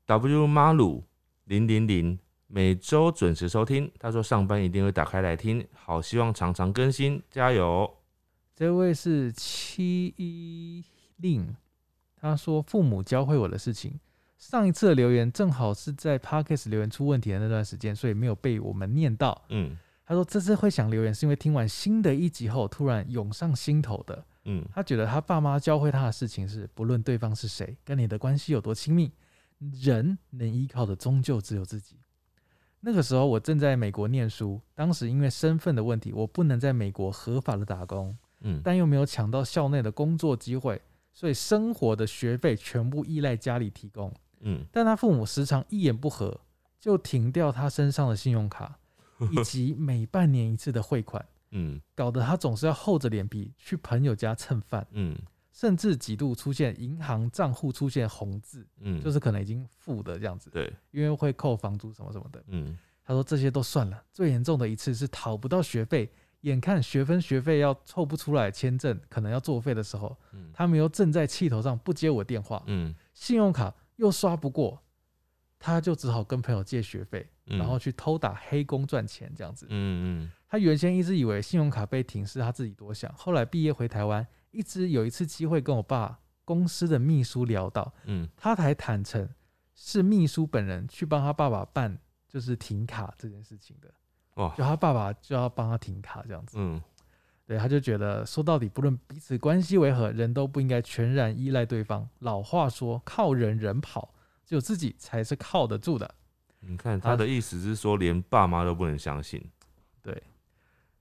W 马鲁零零零，每周准时收听。他说上班一定会打开来听，好希望常常更新，加油。”这位是七一令，他说父母教会我的事情。上一次的留言正好是在 parkas 留言出问题的那段时间，所以没有被我们念到。嗯他说这次会想留言是因为听完新的一集后突然涌上心头的。嗯他觉得他爸妈教会他的事情是，不论对方是谁，跟你的关系有多亲密，人能依靠的终究只有自己。那个时候我正在美国念书，当时因为身份的问题，我不能在美国合法的打工，嗯但又没有抢到校内的工作机会，所以生活的学费全部依赖家里提供。嗯但他父母时常一言不合就停掉他身上的信用卡，以及每半年一次的汇款。嗯搞得他总是要厚着脸皮去朋友家蹭饭，嗯甚至几度出现银行账户出现红字，嗯，就是可能已经负的这样子，对，因为会扣房租什么什么的。嗯他说这些都算了，最严重的一次是讨不到学费，眼看学分学费要凑不出来，签证可能要作废的时候，嗯他们又正在气头上不接我电话，嗯信用卡又刷不过，他就只好跟朋友借学费，嗯，然后去偷打黑工赚钱这样子。嗯嗯他原先一直以为信用卡被停是他自己多想，后来毕业回台湾，一直有一次机会跟我爸公司的秘书聊到，嗯他才坦诚是秘书本人去帮他爸爸办就是停卡这件事情的，哇就他爸爸就要帮他停卡这样子，嗯对，他就觉得说到底，不论彼此关系为何，人都不应该全然依赖对方。老话说，靠人人跑，只有自己才是靠得住的。你看他的意思是说，连爸妈都不能相信。对，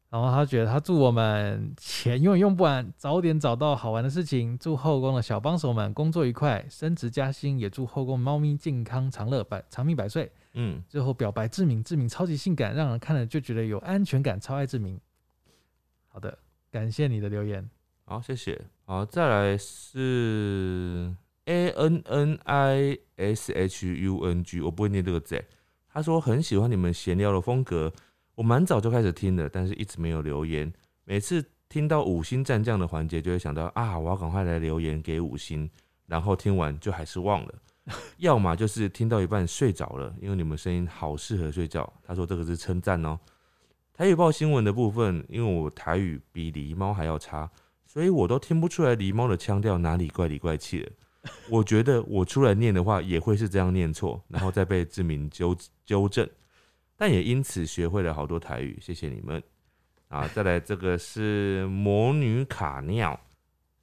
然后他觉得他祝我们钱永远用不完，早点找到好玩的事情。祝后宫的小帮手们工作愉快，升职加薪，也祝后宫猫咪健康长乐百长命百岁。嗯，最后表白志明，志明超级性感，让人看了就觉得有安全感，超爱志明。好的，感谢你的留言。好，谢谢。好，再来是 A N N I S H U N G，我不会念这个字欸。他说很喜欢你们闲聊的风格，我蛮早就开始听的，但是一直没有留言。每次听到五星战将的环节，就会想到啊，我要赶快来留言给五星，然后听完就还是忘了。要么就是听到一半睡着了，因为你们声音好适合睡觉。他说这个是称赞哦。台语报新闻的部分，因为我台语比狸猫还要差，所以我都听不出来狸猫的腔调哪里怪里怪气的。我觉得我出来念的话，也会是这样念错，然后再被志明纠纠正，但也因此学会了好多台语，谢谢你们。啊，再来这个是魔女卡尿，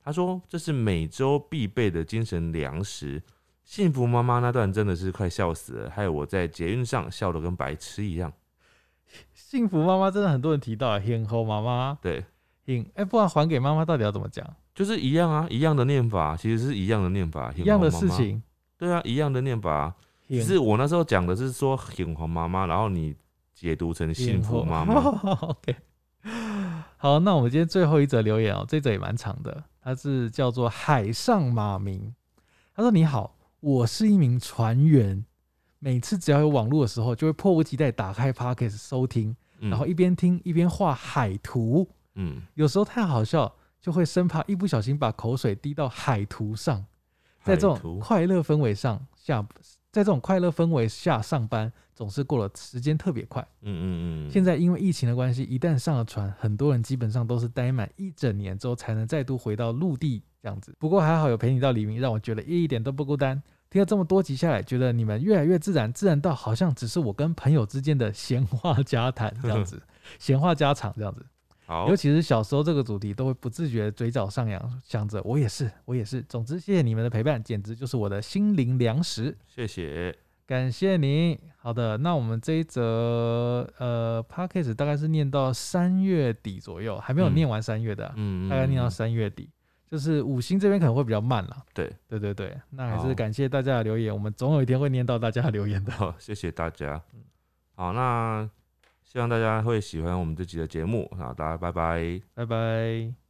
他说这是每周必备的精神粮食。幸福妈妈那段真的是快笑死了，还有我在捷运上笑得跟白痴一样。幸福妈妈真的很多人提到啊，幸福妈妈，对，幸哎，不然还给妈妈到底要怎么讲？就是一样啊，一样的念法，其实是一样的念法，一样的。事情，对啊，一样的念法啊。只是我那时候讲的是说幸福妈妈，然后你解读成幸福妈妈。OK，好，那我们今天最后一则留言哦，这则也蛮长的，它是叫做海上马明。他说：“你好，我是一名船员，每次只要有网络的时候，就会迫不及待打开 Pocket 收听，嗯然后一边听一边画海图。嗯，有时候太好笑，就会生怕一不小心把口水滴到海图上。在这种快乐氛围上下，在这种快乐氛围下上班，总是过了时间特别快。嗯嗯嗯，现在因为疫情的关系，一旦上了船，很多人基本上都是待满一整年之后才能再度回到陆地这样子。不过还好有陪你到黎明，让我觉得一点都不孤单。听了这么多集下来，觉得你们越来越自然，自然到好像只是我跟朋友之间的闲话家谈这样子，闲话家常这样子。好尤，其是小时候这个主题，都会不自觉嘴角上扬，想着我也是，我也是。总之，谢谢你们的陪伴，简直就是我的心灵粮食。谢谢。感谢你。好的，那我们这一则呃 p a c k a g e 大概是念到三月底左右，还没有嗯念完三月的啊、嗯，大概念到嗯三月底。就是五星这边可能会比较慢啦。对对对对，那还是感谢大家的留言，我们总有一天会念到大家的留言的。好，谢谢大家。嗯好，那希望大家会喜欢我们这集的节目。好，大家拜拜。拜拜。